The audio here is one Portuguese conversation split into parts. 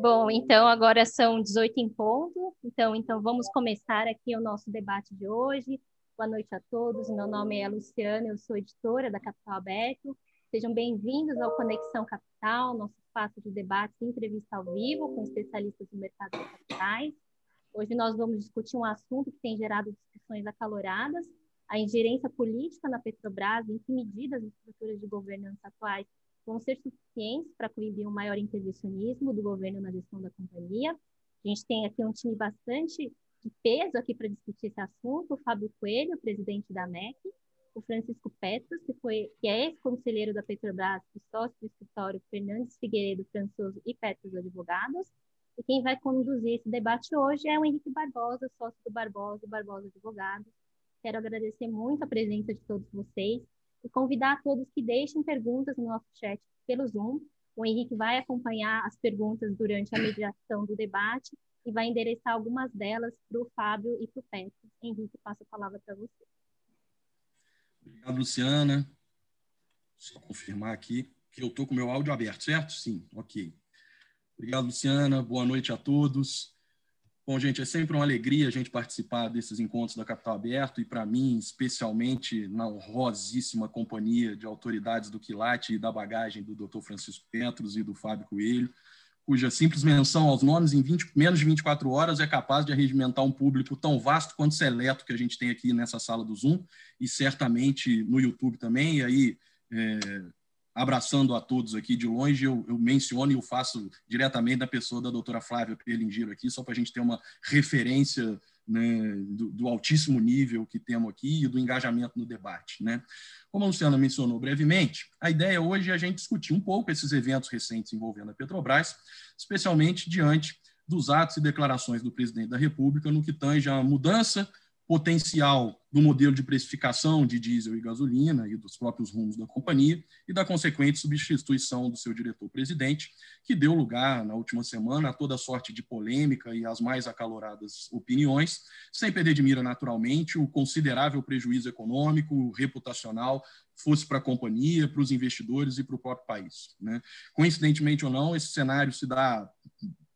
Bom, então agora são 18 em ponto, então, então vamos começar aqui o nosso debate de hoje. Boa noite a todos, meu nome é Luciana, eu sou editora da Capital Aberto. Sejam bem-vindos ao Conexão Capital, nosso espaço de debate e entrevista ao vivo com especialistas do mercado de capitais. Hoje nós vamos discutir um assunto que tem gerado discussões acaloradas, a ingerência política na Petrobras, em que medidas as estruturas de governança atuais vão ser suficientes para coibir um maior intervencionismo do governo na gestão da companhia. A gente tem aqui um time bastante de peso aqui para discutir esse assunto, o Fábio Coelho, presidente da MEC, o Francisco Petros, que, foi, que é ex-conselheiro da Petrobras e sócio do escritório Fernandes Figueiredo Françoso e Petros Advogados, e quem vai conduzir esse debate hoje é o Henrique Barbosa, sócio do Barbosa e Barbosa Advogados. Quero agradecer muito a presença de todos vocês e convidar todos que deixem perguntas no nosso chat pelo Zoom. O Henrique vai acompanhar as perguntas durante a mediação do debate e vai endereçar algumas delas para o Fábio e para o Petro. Henrique, passo a palavra para você. Obrigado, Luciana. Só confirmar aqui que eu estou com meu áudio aberto, certo? Sim, ok. Obrigado, Luciana. Boa noite a todos. Bom, gente, é sempre uma alegria a gente participar desses encontros da Capital Aberto e, para mim, especialmente na honrosíssima companhia de autoridades do Quilate e da bagagem do Dr. Francisco Petros e do Fábio Coelho, cuja simples menção aos nomes em 20, menos de 24 horas é capaz de arregimentar um público tão vasto quanto seleto que a gente tem aqui nessa sala do Zoom e certamente no YouTube também. E aí, é, abraçando a todos aqui de longe, eu, eu menciono e eu faço diretamente da pessoa da doutora Flávia Perlingiro aqui, só para a gente ter uma referência né, do, do, altíssimo nível que temos aqui e do engajamento no debate. Né? Como a Luciana mencionou brevemente, a ideia hoje é a gente discutir um pouco esses eventos recentes envolvendo a Petrobras, especialmente diante dos atos e declarações do presidente da República no que tange a mudança potencial do modelo de precificação de diesel e gasolina e dos próprios rumos da companhia e da consequente substituição do seu diretor-presidente, que deu lugar, na última semana, a toda sorte de polêmica e as mais acaloradas opiniões, sem perder de mira, naturalmente, o considerável prejuízo econômico, reputacional, fosse para a companhia, para os investidores e para o próprio país. Né? Coincidentemente ou não, esse cenário se dá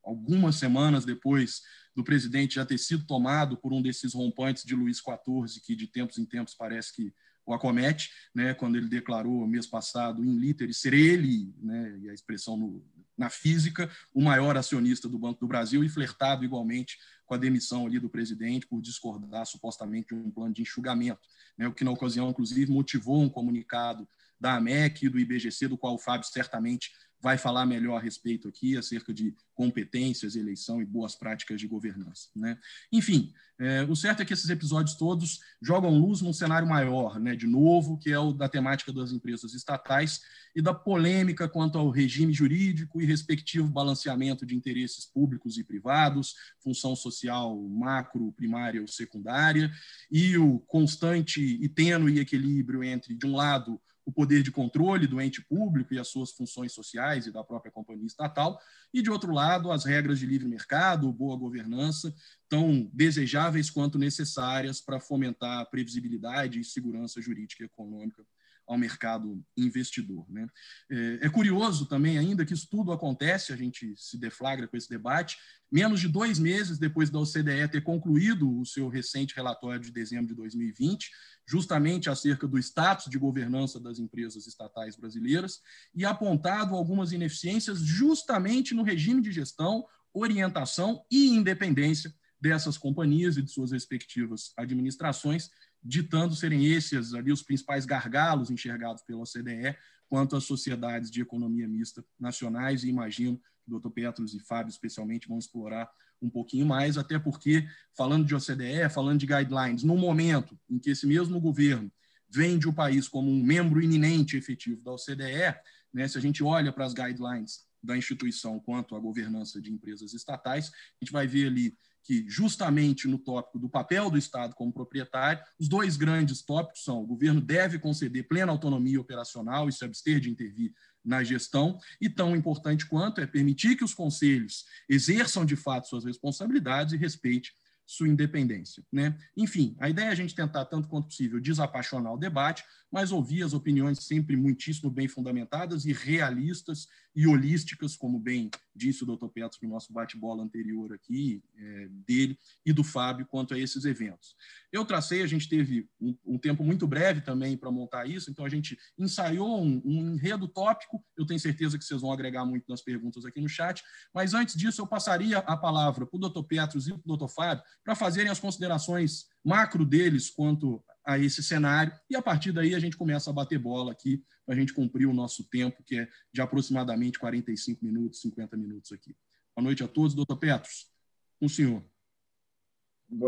algumas semanas depois do presidente já ter sido tomado por um desses rompantes de Luiz XIV, que de tempos em tempos parece que o acomete, né, quando ele declarou mês passado em liter ser ele, né, e a expressão no, na física, o maior acionista do Banco do Brasil e flertado igualmente com a demissão ali do presidente por discordar supostamente de um plano de enxugamento, né, o que na ocasião inclusive motivou um comunicado da AMEC e do IBGC, do qual o Fábio certamente vai falar melhor a respeito aqui, acerca de competências, eleição e boas práticas de governança. Né? Enfim, é, o certo é que esses episódios todos jogam luz num cenário maior, né, de novo, que é o da temática das empresas estatais e da polêmica quanto ao regime jurídico e respectivo balanceamento de interesses públicos e privados, função social macro, primária ou secundária, e o constante e tênue equilíbrio entre, de um lado, o poder de controle do ente público e as suas funções sociais e da própria companhia estatal, e, de outro lado, as regras de livre mercado, boa governança, tão desejáveis quanto necessárias para fomentar a previsibilidade e segurança jurídica e econômica ao mercado investidor. Né? É, é curioso também ainda que isso tudo acontece, a gente se deflagra com esse debate, menos de dois meses depois da OCDE ter concluído o seu recente relatório de dezembro de 2020, justamente acerca do status de governança das empresas estatais brasileiras, e apontado algumas ineficiências justamente no regime de gestão, orientação e independência dessas companhias e de suas respectivas administrações, ditando serem esses ali os principais gargalos enxergados pela OCDE quanto às sociedades de economia mista nacionais, e imagino que o Dr. Petros e Fábio, especialmente, vão explorar um pouquinho mais, até porque, falando de OCDE, falando de guidelines, no momento em que esse mesmo governo vende o país como um membro iminente efetivo da OCDE, né, se a gente olha para as guidelines da instituição quanto à governança de empresas estatais, a gente vai ver ali que, justamente no tópico do papel do Estado como proprietário, os dois grandes tópicos são: o governo deve conceder plena autonomia operacional e se abster de intervir na gestão, e tão importante quanto é permitir que os conselhos exerçam de fato suas responsabilidades e respeite sua independência. Né? Enfim, a ideia é a gente tentar, tanto quanto possível, desapaixonar o debate, mas ouvir as opiniões sempre muitíssimo bem fundamentadas e realistas e holísticas, como bem disse o doutor Petros no nosso bate-bola anterior aqui, é, dele e do Fábio, quanto a esses eventos. Eu tracei, a gente teve um, um tempo muito breve também para montar isso, então a gente ensaiou um, um enredo tópico, eu tenho certeza que vocês vão agregar muito nas perguntas aqui no chat, mas antes disso eu passaria a palavra para o doutor Petros e para o doutor Fábio para fazerem as considerações macro deles quanto a esse cenário, e a partir daí a gente começa a bater bola aqui para a gente cumprir o nosso tempo, que é de aproximadamente 45 minutos, 50 minutos aqui. Boa noite a todos. Doutor Petros, com o senhor.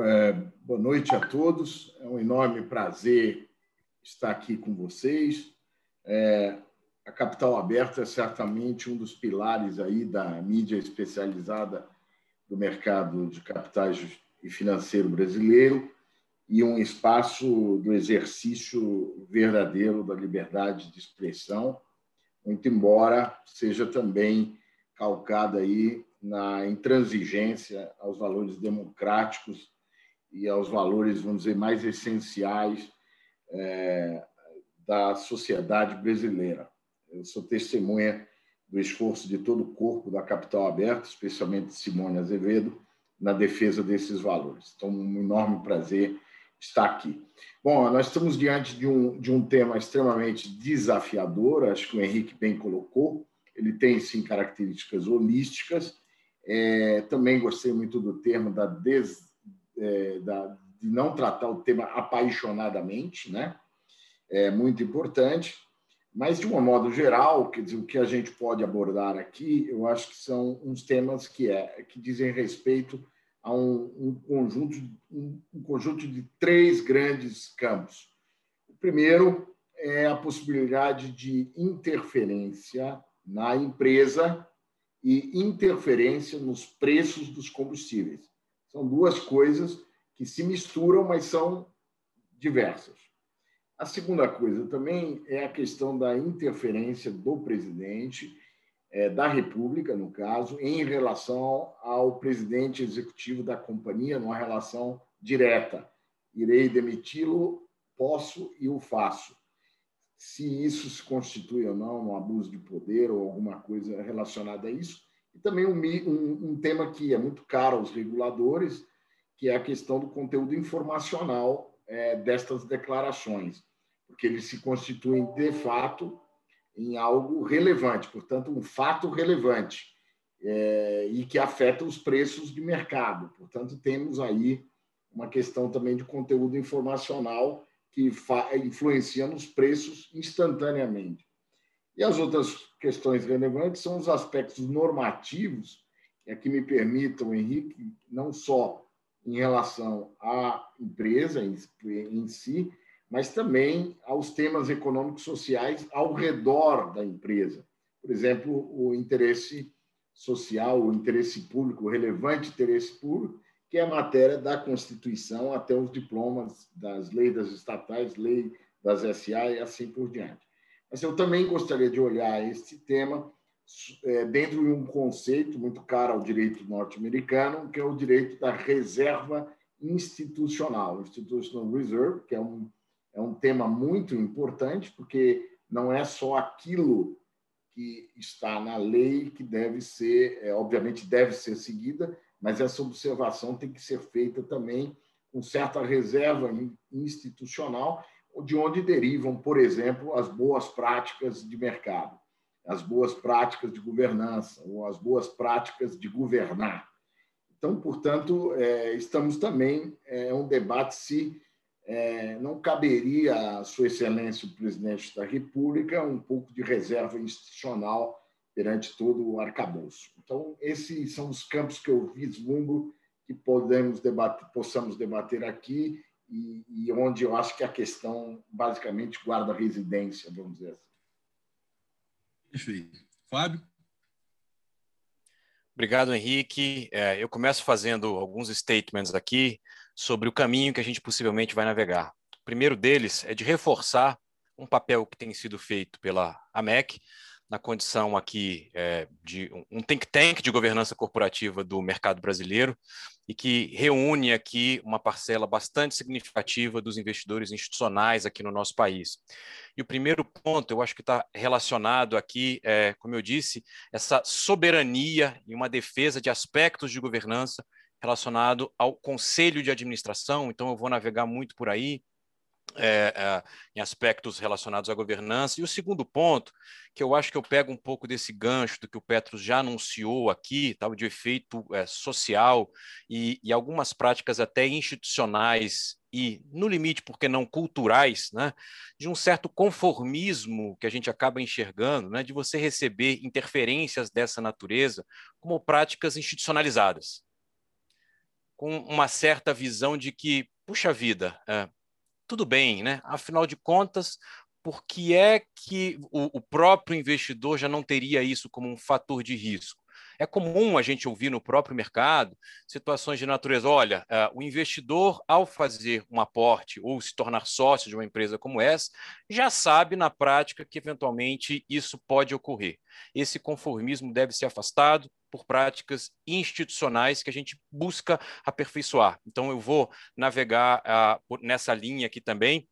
É, boa noite a todos. É um enorme prazer estar aqui com vocês. É, a Capital Aberta é certamente um dos pilares aí da mídia especializada do mercado de capitais e financeiro brasileiro e um espaço do exercício verdadeiro da liberdade de expressão, muito embora seja também calcada aí na intransigência aos valores democráticos e aos valores, vamos dizer, mais essenciais é, da sociedade brasileira. Eu sou testemunha do esforço de todo o corpo da Capital Aberta, especialmente Simone Azevedo, na defesa desses valores. Então, um enorme prazer está aqui. Bom, nós estamos diante de um, de um tema extremamente desafiador, acho que o Henrique bem colocou, ele tem, sim, características holísticas. É, também gostei muito do termo da, des, é, da, de não tratar o tema apaixonadamente, né? É muito importante. Mas, de um modo geral, quer dizer, o que a gente pode abordar aqui, eu acho que são uns temas que, é, que dizem respeito a um, um conjunto, um, um conjunto de três grandes campos. O primeiro é a possibilidade de interferência na empresa e interferência nos preços dos combustíveis. São duas coisas que se misturam, mas são diversas. A segunda coisa também é a questão da interferência do presidente é, da República, no caso, em relação ao presidente executivo da companhia, numa relação direta. Irei demiti-lo, posso e o faço. Se isso se constitui ou não um abuso de poder ou alguma coisa relacionada a isso. E também um, um, um tema que é muito caro aos reguladores, que é a questão do conteúdo informacional é, destas declarações, porque eles se constituem, de fato, em algo relevante, portanto, um fato relevante é, e que afeta os preços de mercado. Portanto, temos aí uma questão também de conteúdo informacional que influencia nos preços instantaneamente. E as outras questões relevantes são os aspectos normativos, é que me permitam, Henrique, não só em relação à empresa em, si, mas também aos temas econômicos sociais ao redor da empresa. Por exemplo, o interesse social, o interesse público, o relevante interesse público, que é a matéria da Constituição até os diplomas das leis das estatais, lei das SA e assim por diante. Mas eu também gostaria de olhar este tema é, dentro de um conceito muito caro ao direito norte-americano, que é o direito da reserva institucional, Institutional Reserve, que é um é um tema muito importante, porque não é só aquilo que está na lei que deve ser, é, obviamente, deve ser seguida, mas essa observação tem que ser feita também com certa reserva institucional, de onde derivam, por exemplo, as boas práticas de mercado, as boas práticas de governança, ou as boas práticas de governar. Então, portanto, é, estamos também, é um debate se é, não caberia a Sua Excelência o Presidente da República um pouco de reserva institucional perante todo o arcabouço. Então, esses são os campos que eu vislumbro que podemos debater, possamos debater aqui e, e, onde eu acho que a questão basicamente guarda residência, vamos dizer assim. Perfeito. Fábio? Obrigado, Henrique. É, eu começo fazendo alguns statements aqui sobre o caminho que a gente possivelmente vai navegar. O primeiro deles é de reforçar um papel que tem sido feito pela AMEC, na condição aqui é, de um think tank de governança corporativa do mercado brasileiro, e que reúne aqui uma parcela bastante significativa dos investidores institucionais aqui no nosso país. E o primeiro ponto, eu acho que está relacionado aqui, é, como eu disse, essa soberania e uma defesa de aspectos de governança relacionado ao conselho de administração. Então, eu vou navegar muito por aí, é, é, em aspectos relacionados à governança. E o segundo ponto, que eu acho que eu pego um pouco desse gancho do que o Petros já anunciou aqui, tal, de efeito é, social e, e, algumas práticas até institucionais e, no limite, por que não culturais, né, de um certo conformismo que a gente acaba enxergando, né, de você receber interferências dessa natureza como práticas institucionalizadas, com uma certa visão de que, puxa vida, é, tudo bem, né? Afinal de contas, por que é que o, o próprio investidor já não teria isso como um fator de risco? É comum a gente ouvir no próprio mercado situações de natureza: olha, uh, o investidor, ao fazer um aporte ou se tornar sócio de uma empresa como essa, já sabe na prática que eventualmente isso pode ocorrer. Esse conformismo deve ser afastado por práticas institucionais que a gente busca aperfeiçoar. Então, eu vou navegar uh, nessa linha aqui também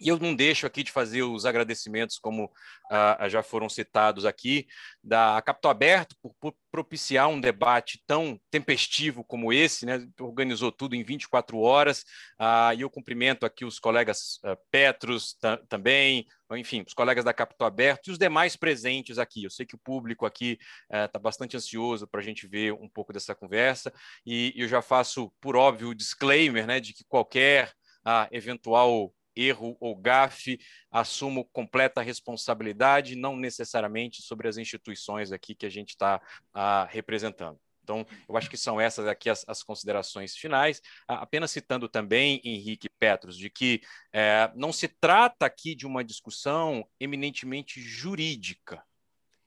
e eu não deixo aqui de fazer os agradecimentos, como ah, já foram citados aqui, da Capital Aberto, por, propiciar um debate tão tempestivo como esse, né? organizou tudo em 24 horas, ah, e eu cumprimento aqui os colegas ah, Petros também, enfim, os colegas da Capital Aberto e os demais presentes aqui. Eu sei que o público aqui está bastante ansioso para a gente ver um pouco dessa conversa, e eu já faço, por óbvio, o disclaimer né, de que qualquer eventual erro ou gafe, assumo completa responsabilidade, não necessariamente sobre as instituições aqui que a gente está ah, representando. Então, eu acho que são essas aqui as, as considerações finais. Ah, apenas citando também, Henrique Petros, de que é, não se trata aqui de uma discussão eminentemente jurídica.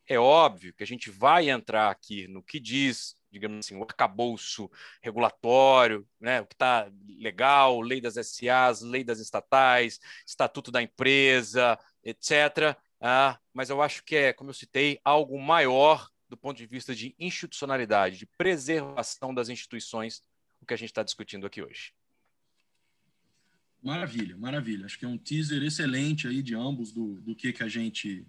É óbvio que a gente vai entrar aqui no que diz digamos assim, o arcabouço regulatório, né, o que está legal, lei das SAs, lei das estatais, estatuto da empresa, etc. Ah, mas eu acho que é, como eu citei, algo maior do ponto de vista de institucionalidade, de preservação das instituições, o que a gente está discutindo aqui hoje. Maravilha, maravilha. Acho que é um teaser excelente aí de ambos do, do que, que a gente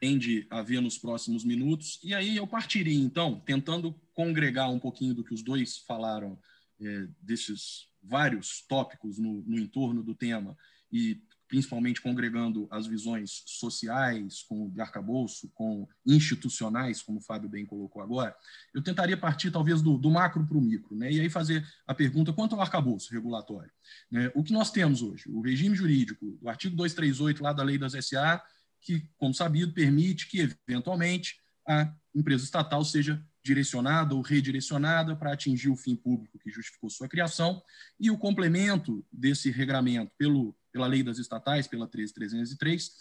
tende a ver nos próximos minutos. E aí eu partiria, então, tentando congregar um pouquinho do que os dois falaram, é, desses vários tópicos no, no entorno do tema, e principalmente congregando as visões sociais, com o arcabouço, com institucionais, como o Fábio bem colocou agora, eu tentaria partir talvez do, do macro para o micro, né? e aí fazer a pergunta quanto ao arcabouço regulatório. Né? O que nós temos hoje? O regime jurídico, o artigo 238 lá da lei das SA, que, como sabido, permite que, eventualmente, a empresa estatal seja direcionada ou redirecionada para atingir o fim público que justificou sua criação, e o complemento desse regramento pelo, pela lei das estatais, pela 13303,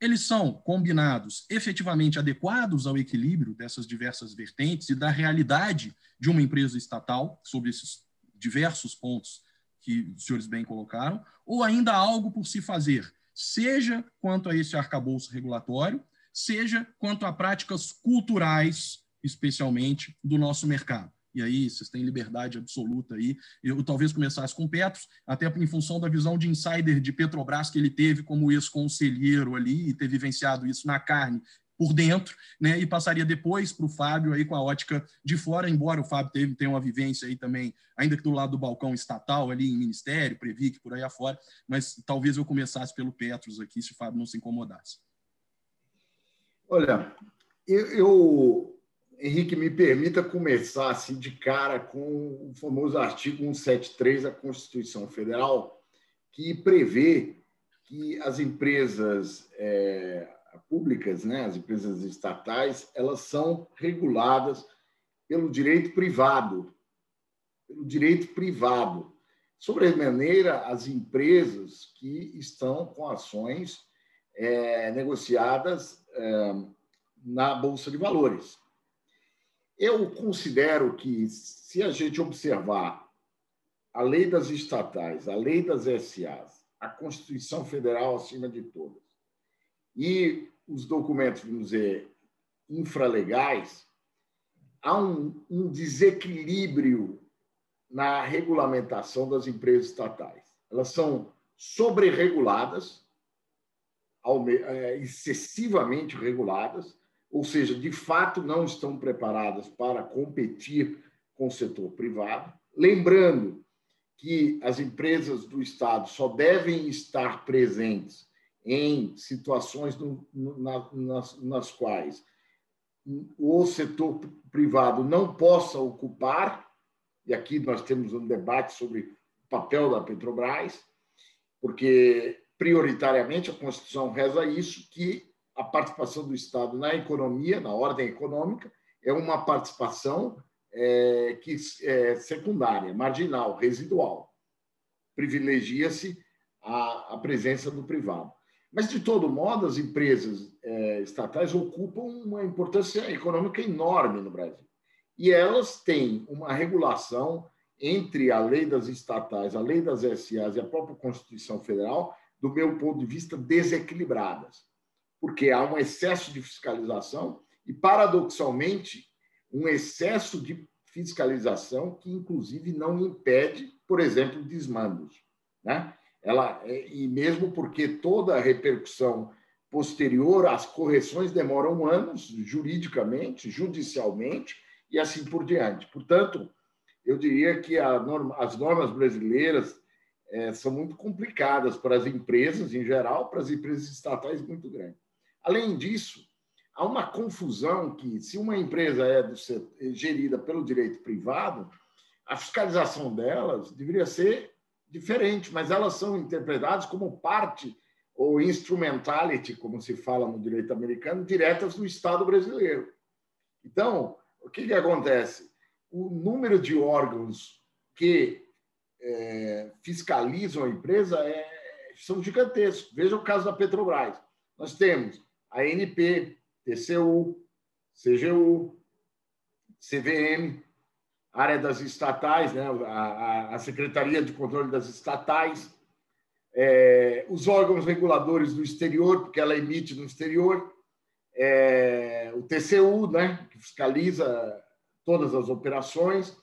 eles são combinados efetivamente adequados ao equilíbrio dessas diversas vertentes e da realidade de uma empresa estatal, sobre esses diversos pontos que os senhores bem colocaram, ou ainda algo por se fazer, seja quanto a esse arcabouço regulatório, seja quanto a práticas culturais, especialmente do nosso mercado. E aí, vocês têm liberdade absoluta aí. Eu talvez começasse com Petros, até em função da visão de insider de Petrobras que ele teve como ex-conselheiro ali e ter vivenciado isso na carne por dentro, né? E passaria depois para o Fábio aí com a ótica de fora, embora o Fábio teve, tenha uma vivência aí também, ainda que do lado do balcão estatal ali em Ministério, Previc, por aí afora, mas talvez eu começasse pelo Petros aqui, se o Fábio não se incomodasse. Olha, eu, eu Henrique, me permita começar assim de cara com o famoso artigo 173 da Constituição Federal, que prevê que as empresas é, públicas, né, as empresas estatais, elas são reguladas pelo direito privado, pelo direito privado. Sobremaneira, as empresas que estão com ações é, negociadas é, na Bolsa de Valores. Eu considero que, se a gente observar a lei das estatais, a lei das SAs, a Constituição Federal acima de todas, e os documentos, vamos dizer, infralegais, há um, um desequilíbrio na regulamentação das empresas estatais. Elas são sobrereguladas, é, excessivamente reguladas, ou seja, de fato não estão preparadas para competir com o setor privado. Lembrando que as empresas do Estado só devem estar presentes em situações no, na, nas, nas quais o setor privado não possa ocupar, e aqui nós temos um debate sobre o papel da Petrobras, porque prioritariamente a Constituição reza isso, que a participação do Estado na economia, na ordem econômica, é uma participação é, que é secundária, marginal, residual. Privilegia-se a, a presença do privado. Mas, de todo modo, as empresas é, estatais ocupam uma importância econômica enorme no Brasil. E elas têm uma regulação entre a lei das estatais, a lei das SAs e a própria Constituição Federal, do meu ponto de vista, desequilibradas. Porque há um excesso de fiscalização e, paradoxalmente, um excesso de fiscalização que, inclusive, não impede, por exemplo, desmandos. Né? Ela é, e mesmo porque toda a repercussão posterior às correções demoram anos juridicamente, judicialmente e assim por diante. Portanto, eu diria que norma, as normas brasileiras é, são muito complicadas para as empresas em geral, para as empresas estatais muito grande. Além disso, há uma confusão que se uma empresa é do, gerida pelo direito privado, a fiscalização delas deveria ser diferente, mas elas são interpretadas como parte ou instrumentality, como se fala no direito americano, diretas do Estado brasileiro. Então, o que, que acontece? O número de órgãos que é, fiscalizam a empresa é, são gigantescos. Veja o caso da Petrobras. Nós temos a ANP, TCU, CGU, CVM, área das estatais, né? a, a Secretaria de Controle das Estatais, é, os órgãos reguladores do exterior, porque ela emite no exterior, é, o TCU, né? que fiscaliza todas as operações.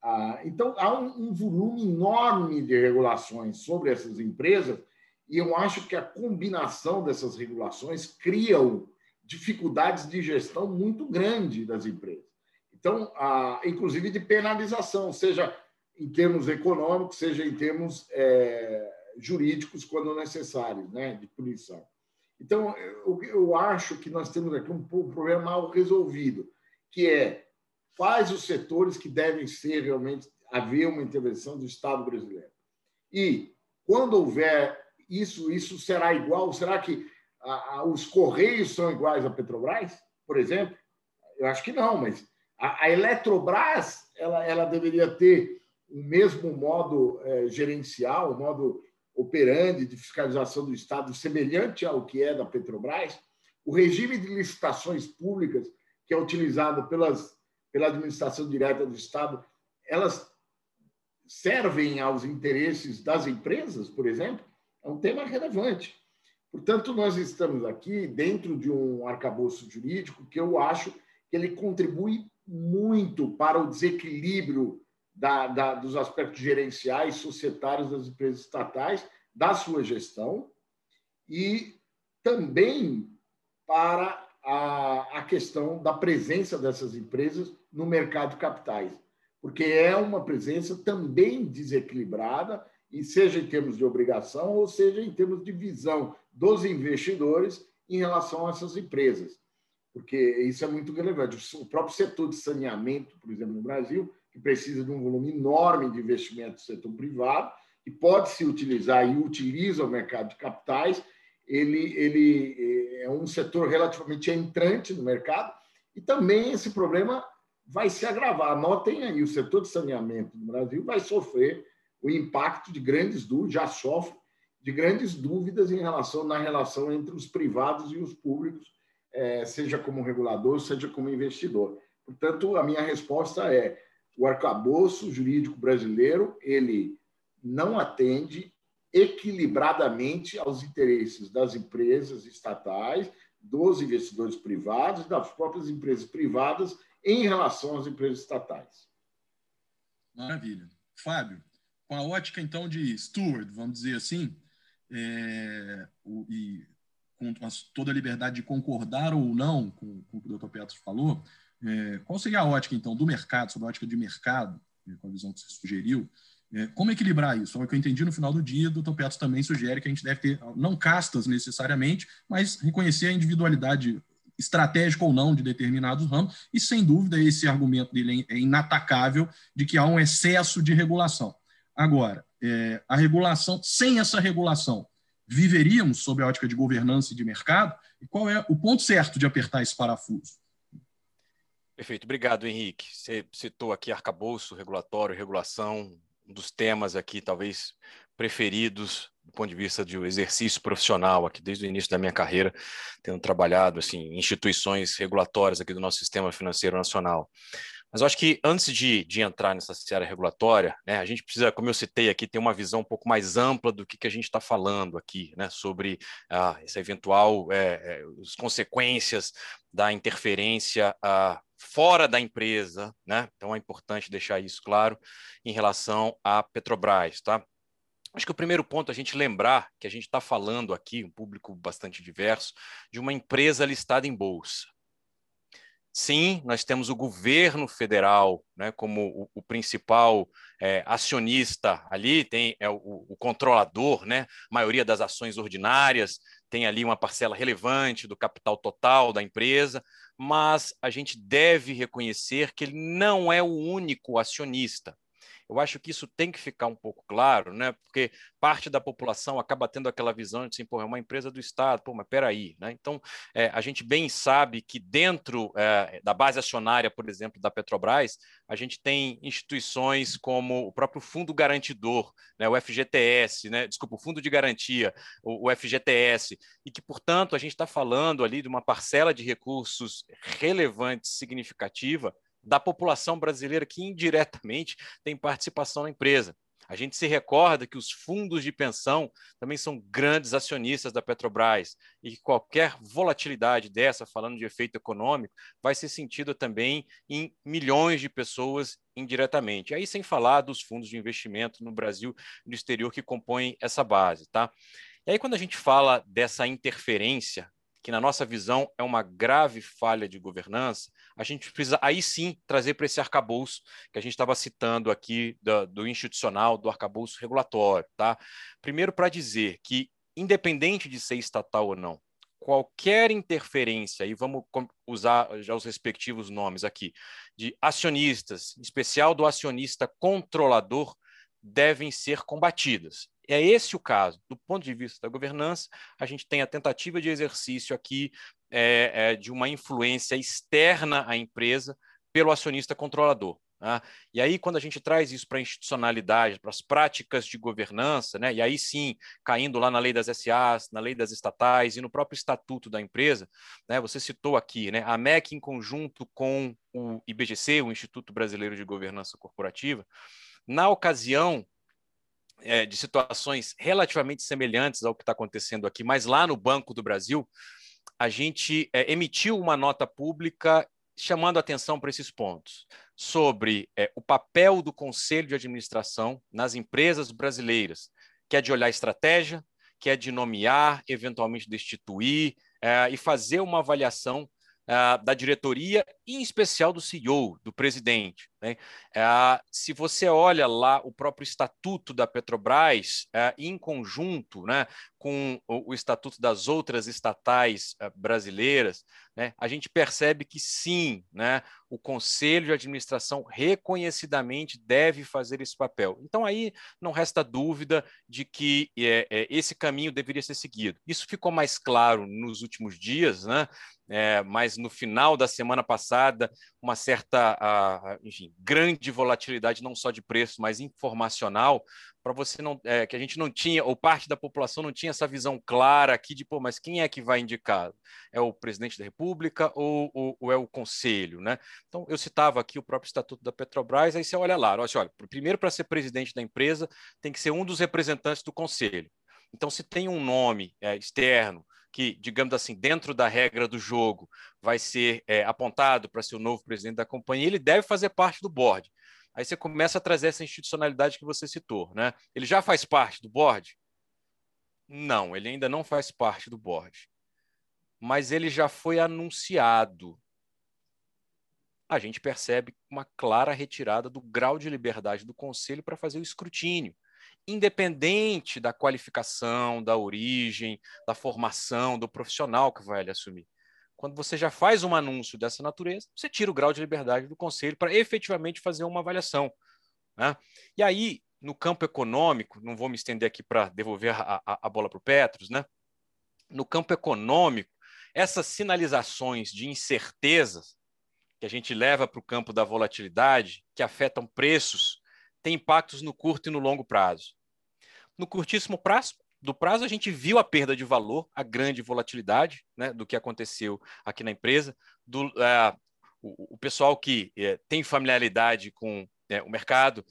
Ah, então, há um, um volume enorme de regulações sobre essas empresas, e eu acho que a combinação dessas regulações criam dificuldades de gestão muito grande das empresas. Então, a, inclusive de penalização, seja em termos econômicos, seja em termos é, jurídicos, quando necessários, né, de punição. Então, eu, eu acho que nós temos aqui um, um problema mal resolvido, que é quais os setores que devem ser realmente haver uma intervenção do Estado brasileiro. E quando houver isso, isso será igual? Será que a, a, os Correios são iguais à Petrobras, por exemplo? Eu acho que não, mas a, a Eletrobras ela, ela deveria ter o mesmo modo é, gerencial, o modo operante de fiscalização do Estado, semelhante ao que é da Petrobras. O regime de licitações públicas, que é utilizado pelas, pela administração direta do Estado, elas servem aos interesses das empresas, por exemplo? É um tema relevante. Portanto, nós estamos aqui dentro de um arcabouço jurídico que eu acho que ele contribui muito para o desequilíbrio da, da, dos aspectos gerenciais, societários das empresas estatais, da sua gestão, e também para a, a questão da presença dessas empresas no mercado de capitais, porque é uma presença também desequilibrada, e seja em termos de obrigação, ou seja em termos de visão dos investidores em relação a essas empresas porque isso é muito relevante. O próprio setor de saneamento, por exemplo, no Brasil, que precisa de um volume enorme de investimento do setor privado, e pode se utilizar e utiliza o mercado de capitais, ele, ele é um setor relativamente entrante no mercado, e também esse problema vai se agravar. Anotem aí, o setor de saneamento no Brasil vai sofrer o impacto de grandes dúvidas, já sofre de grandes dúvidas em relação na relação entre os privados e os públicos é, seja como regulador, seja como investidor. Portanto, a minha resposta é: o arcabouço jurídico brasileiro ele não atende equilibradamente aos interesses das empresas estatais, dos investidores privados, das próprias empresas privadas em relação às empresas estatais. Maravilha. Fábio, com a ótica, então, de steward, vamos dizer assim, é, o, e com toda a liberdade de concordar ou não com, com o que o Dr. Petros falou, é, qual seria a ótica, então, do mercado, sobre a ótica de mercado, né, com a visão que você sugeriu, é, como equilibrar isso? É o que eu entendi no final do dia, o Dr. Petros também sugere que a gente deve ter, não castas necessariamente, mas reconhecer a individualidade estratégica ou não de determinados ramos, e sem dúvida esse argumento dele é inatacável de que há um excesso de regulação. Agora, é, a regulação, sem essa regulação, viveríamos sob a ótica de governança e de mercado? E qual é o ponto certo de apertar esse parafuso? Perfeito, obrigado, Henrique. Você citou aqui arcabouço, regulatório, regulação, um dos temas aqui, talvez preferidos do ponto de vista de um exercício profissional aqui desde o início da minha carreira, tendo trabalhado assim em instituições regulatórias aqui do nosso sistema financeiro nacional. Mas eu acho que antes de, de entrar nessa área regulatória, né, a gente precisa, como eu citei aqui, ter uma visão um pouco mais ampla do que, que a gente está falando aqui, né, sobre ah, essa eventual é, é, as consequências da interferência ah, fora da empresa, né? Então é importante deixar isso claro em relação à Petrobras, tá? Acho que o primeiro ponto é a gente lembrar que a gente está falando aqui, um público bastante diverso, de uma empresa listada em bolsa. Sim, nós temos o governo federal né, como o, o principal é, acionista ali, tem é, o, o, controlador, né, maioria das ações ordinárias, tem ali uma parcela relevante do capital total da empresa, mas a gente deve reconhecer que ele não é o único acionista. Eu acho que isso tem que ficar um pouco claro, né? Porque parte da população acaba tendo aquela visão de assim, pô, é uma empresa do Estado, pô, mas peraí, né? Então, é, a gente bem sabe que dentro é, da base acionária, por exemplo, da Petrobras, a gente tem instituições como o próprio Fundo Garantidor, né? o FGTS, né? Desculpa, o Fundo de Garantia, o, o FGTS, e que, portanto, a gente está falando ali de uma parcela de recursos relevante, significativa, da população brasileira que indiretamente tem participação na empresa. A gente se recorda que os fundos de pensão também são grandes acionistas da Petrobras e que qualquer volatilidade dessa, falando de efeito econômico, vai ser sentida também em milhões de pessoas indiretamente. Aí sem falar dos fundos de investimento no Brasil e no exterior que compõem essa base, tá? E aí quando a gente fala dessa interferência que na nossa visão é uma grave falha de governança, a gente precisa aí sim trazer para esse arcabouço que a gente estava citando aqui do, do institucional, do arcabouço regulatório. Tá? Primeiro, para dizer que, independente de ser estatal ou não, qualquer interferência, e vamos usar já os respectivos nomes aqui, de acionistas, em especial do acionista controlador, devem ser combatidas. É esse o caso. Do ponto de vista da governança, a gente tem a tentativa de exercício aqui é, é, de uma influência externa à empresa pelo acionista controlador. Né? E aí, quando a gente traz isso para a institucionalidade, para as práticas de governança, né? e aí sim, caindo lá na lei das SAs, na lei das estatais e no próprio estatuto da empresa, né? você citou aqui, né? a MEC, em conjunto com o IBGC, o Instituto Brasileiro de Governança Corporativa, na ocasião é, de situações relativamente semelhantes ao que está acontecendo aqui, mas lá no Banco do Brasil, a gente é, emitiu uma nota pública chamando atenção para esses pontos sobre é, o papel do Conselho de Administração nas empresas brasileiras, que é de olhar estratégia, que é de nomear, eventualmente destituir é, e fazer uma avaliação é, da diretoria em especial, do CEO, do presidente. Né? É, se você olha lá o próprio estatuto da Petrobras, é, em conjunto né, com o, o, estatuto das outras estatais é, brasileiras, né, a gente percebe que sim, né, o conselho de administração reconhecidamente deve fazer esse papel. Então, aí não resta dúvida de que é, é, esse caminho deveria ser seguido. Isso ficou mais claro nos últimos dias, né? É, mas no final da semana passada, uma certa, enfim, grande volatilidade, não só de preço, mas informacional, para você não, é, que a gente não tinha, ou parte da população não tinha essa visão clara aqui de, pô, mas quem é que vai indicar? É o presidente da República ou, ou, ou é o conselho, né? Então, eu citava aqui o próprio estatuto da Petrobras, aí você olha lá, olha, olha primeiro para ser presidente da empresa tem que ser um dos representantes do conselho. Então, se tem um nome é, externo, que, digamos assim, dentro da regra do jogo, vai ser é, apontado para ser o novo presidente da companhia, ele deve fazer parte do board. Aí você começa a trazer essa institucionalidade que você citou. Né? Ele já faz parte do board? Não, ele ainda não faz parte do board. Mas ele já foi anunciado. A gente percebe uma clara retirada do grau de liberdade do conselho para fazer o escrutínio, independente da qualificação, da origem, da formação, do profissional que vai ali assumir. Quando você já faz um anúncio dessa natureza, você tira o grau de liberdade do conselho para efetivamente fazer uma avaliação. Né? E aí, no campo econômico, não vou me estender aqui para devolver a, a, a bola para o Petros, né? no campo econômico, essas sinalizações de incertezas que a gente leva para o campo da volatilidade, que afetam preços, têm impactos no curto e no longo prazo. No curtíssimo prazo, do prazo, a gente viu a perda de valor, a grande volatilidade né, do que aconteceu aqui na empresa. Do, uh, o, o, pessoal que uh, tem familiaridade com uh, o mercado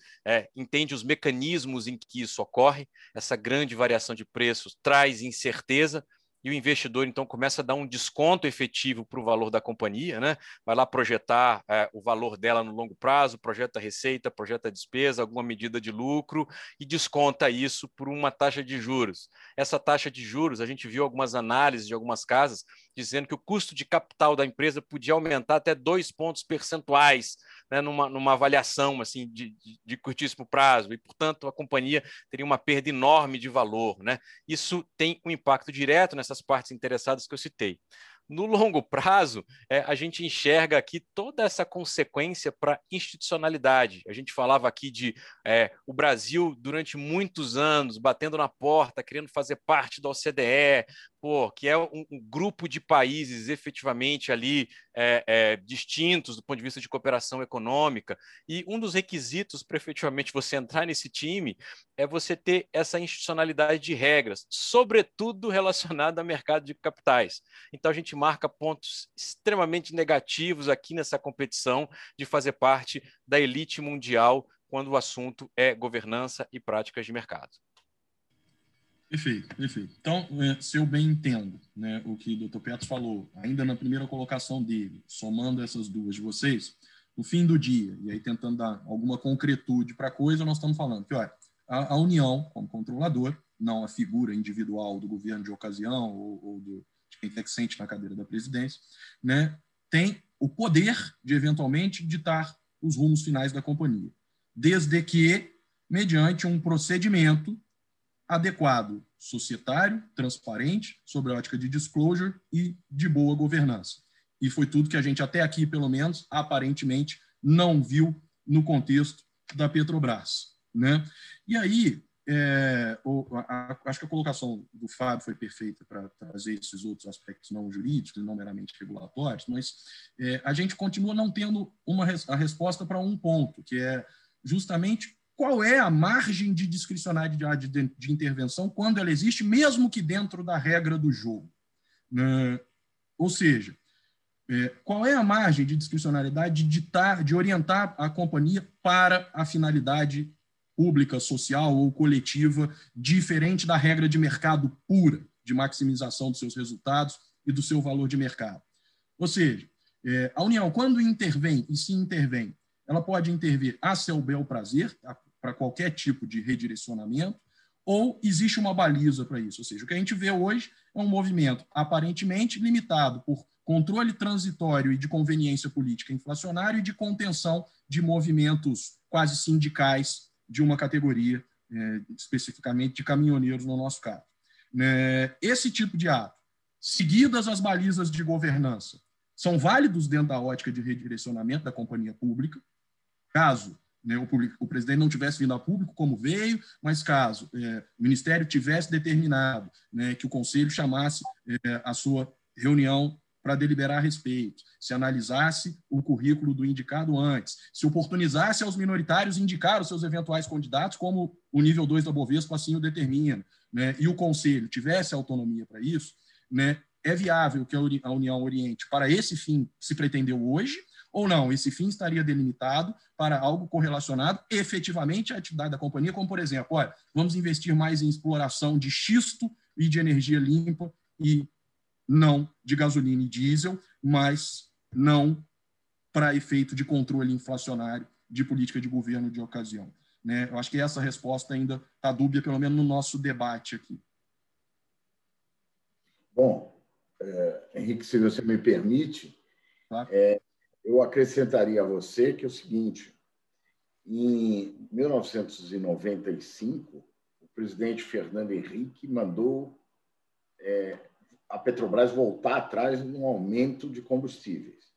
entende os mecanismos em que isso ocorre. Essa grande variação de preços traz incerteza, e o investidor então começa a dar um desconto efetivo para o valor da companhia, né? Vai lá projetar é, o valor dela no longo prazo, projeta receita, projeta despesa, alguma medida de lucro e desconta isso por uma taxa de juros. Essa taxa de juros, a gente viu algumas análises de algumas casas dizendo que o custo de capital da empresa podia aumentar até dois pontos percentuais né, numa, numa avaliação assim de, de, curtíssimo prazo e, portanto, a companhia teria uma perda enorme de valor. Né? Isso tem um impacto direto nessas partes interessadas que eu citei. No longo prazo, é, a gente enxerga aqui toda essa consequência para institucionalidade. A gente falava aqui de é, o Brasil, durante muitos anos, batendo na porta, querendo fazer parte da OCDE, pô, que é um, um grupo de países efetivamente ali é, é, distintos do ponto de vista de cooperação econômica. E um dos requisitos para efetivamente você entrar nesse time é você ter essa institucionalidade de regras, sobretudo relacionada ao mercado de capitais. Então a gente marca pontos extremamente negativos aqui nessa competição de fazer parte da elite mundial quando o assunto é governança e práticas de mercado. Perfeito, perfeito. Então, é, se eu bem entendo né, o que o Dr. Petros falou, ainda na primeira colocação dele, somando essas duas de vocês, no fim do dia, e aí tentando dar alguma concretude para a coisa, nós estamos falando que olha, a, a, União, como controlador, não a figura individual do governo de ocasião ou, ou do, de quem quer que sente na cadeira da presidência, né, tem o poder de, eventualmente, ditar os rumos finais da companhia, desde que, mediante um procedimento adequado, societário, transparente, sobre a ótica de disclosure e de boa governança. E foi tudo que a gente até aqui, pelo menos, aparentemente, não viu no contexto da Petrobras. Né? E aí, é, o, a, a, acho que a colocação do Fábio foi perfeita para trazer esses outros aspectos não jurídicos e não meramente regulatórios, mas é, a gente continua não tendo uma a resposta para um ponto, que é justamente qual é a margem de discricionariedade de, de intervenção quando ela existe, mesmo que dentro da regra do jogo. Né? Ou seja, é, qual é a margem de discricionariedade de ditar, de orientar a companhia para a finalidade pública, social ou coletiva, diferente da regra de mercado pura, de maximização dos seus resultados e do seu valor de mercado. Ou seja, é, a União, quando intervém, e se intervém, ela pode intervir a seu bel prazer, para qualquer tipo de redirecionamento, ou existe uma baliza para isso. Ou seja, o que a gente vê hoje é um movimento aparentemente limitado por controle transitório e de conveniência política inflacionária e de contenção de movimentos quase sindicais de uma categoria, é, especificamente de caminhoneiros, no nosso caso. É, esse tipo de ato, seguidas as balizas de governança, são válidos dentro da ótica de redirecionamento da companhia pública, caso né, o, o, presidente não tivesse vindo a público como veio, mas caso é, o Ministério tivesse determinado né, que o Conselho chamasse é, a sua reunião para deliberar a respeito, se analisasse o currículo do indicado antes, se oportunizasse aos minoritários indicar os seus eventuais candidatos, como o nível 2 da Bovespa assim o determina, né, e o Conselho tivesse autonomia para isso, né, é viável que a União Oriente, para esse fim se pretendeu hoje, ou não, esse fim estaria delimitado para algo correlacionado efetivamente à atividade da companhia, como, por exemplo, olha, vamos investir mais em exploração de xisto e de energia limpa e não de gasolina e diesel, mas não para efeito de controle inflacionário de política de governo de ocasião. Né? Eu acho que essa resposta ainda está dúbia, pelo menos no nosso debate aqui. Bom, é, Henrique, se você me permite, tá. é, eu acrescentaria a você que é o seguinte: em 1995, o presidente Fernando Henrique mandou é, a Petrobras voltar atrás no aumento de combustíveis.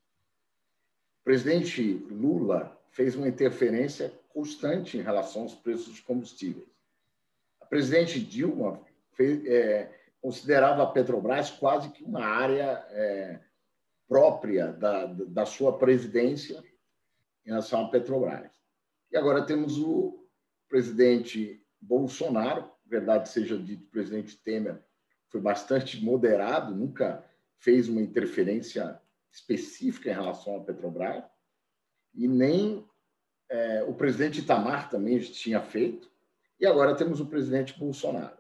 O presidente Lula fez uma interferência constante em relação aos preços dos combustíveis. A presidente Dilma fez, é, considerava a Petrobras quase que uma área é, própria da, da sua presidência em relação à Petrobras. E agora temos o presidente Bolsonaro, verdade seja dito, o presidente Temer foi bastante moderado, nunca fez uma interferência específica em relação à Petrobras, e nem é, o presidente Itamar também tinha feito, e agora temos o presidente Bolsonaro.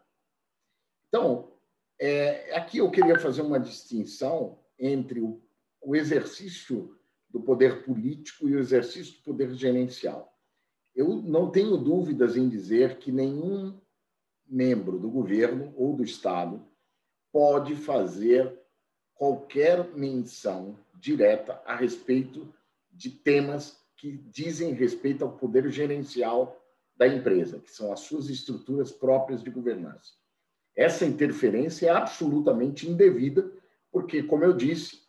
Então, é, aqui eu queria fazer uma distinção entre o, o exercício do poder político e o exercício do poder gerencial. Eu não tenho dúvidas em dizer que nenhum membro do governo ou do Estado pode fazer qualquer menção direta a respeito de temas que dizem respeito ao poder gerencial da empresa, que são as suas estruturas próprias de governança. Essa interferência é absolutamente indevida, porque, como eu disse,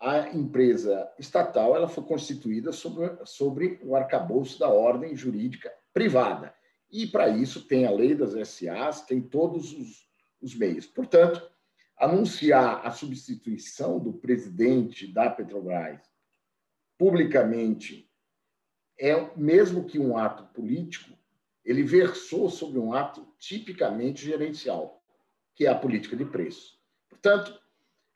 a empresa estatal ela foi constituída sobre, sobre o arcabouço da ordem jurídica privada. E, para isso, tem a lei das SAs, tem todos os, os meios. Portanto, anunciar a substituição do presidente da Petrobras publicamente é mesmo que um ato político, ele versou sobre um ato tipicamente gerencial, que é a política de preço. Portanto,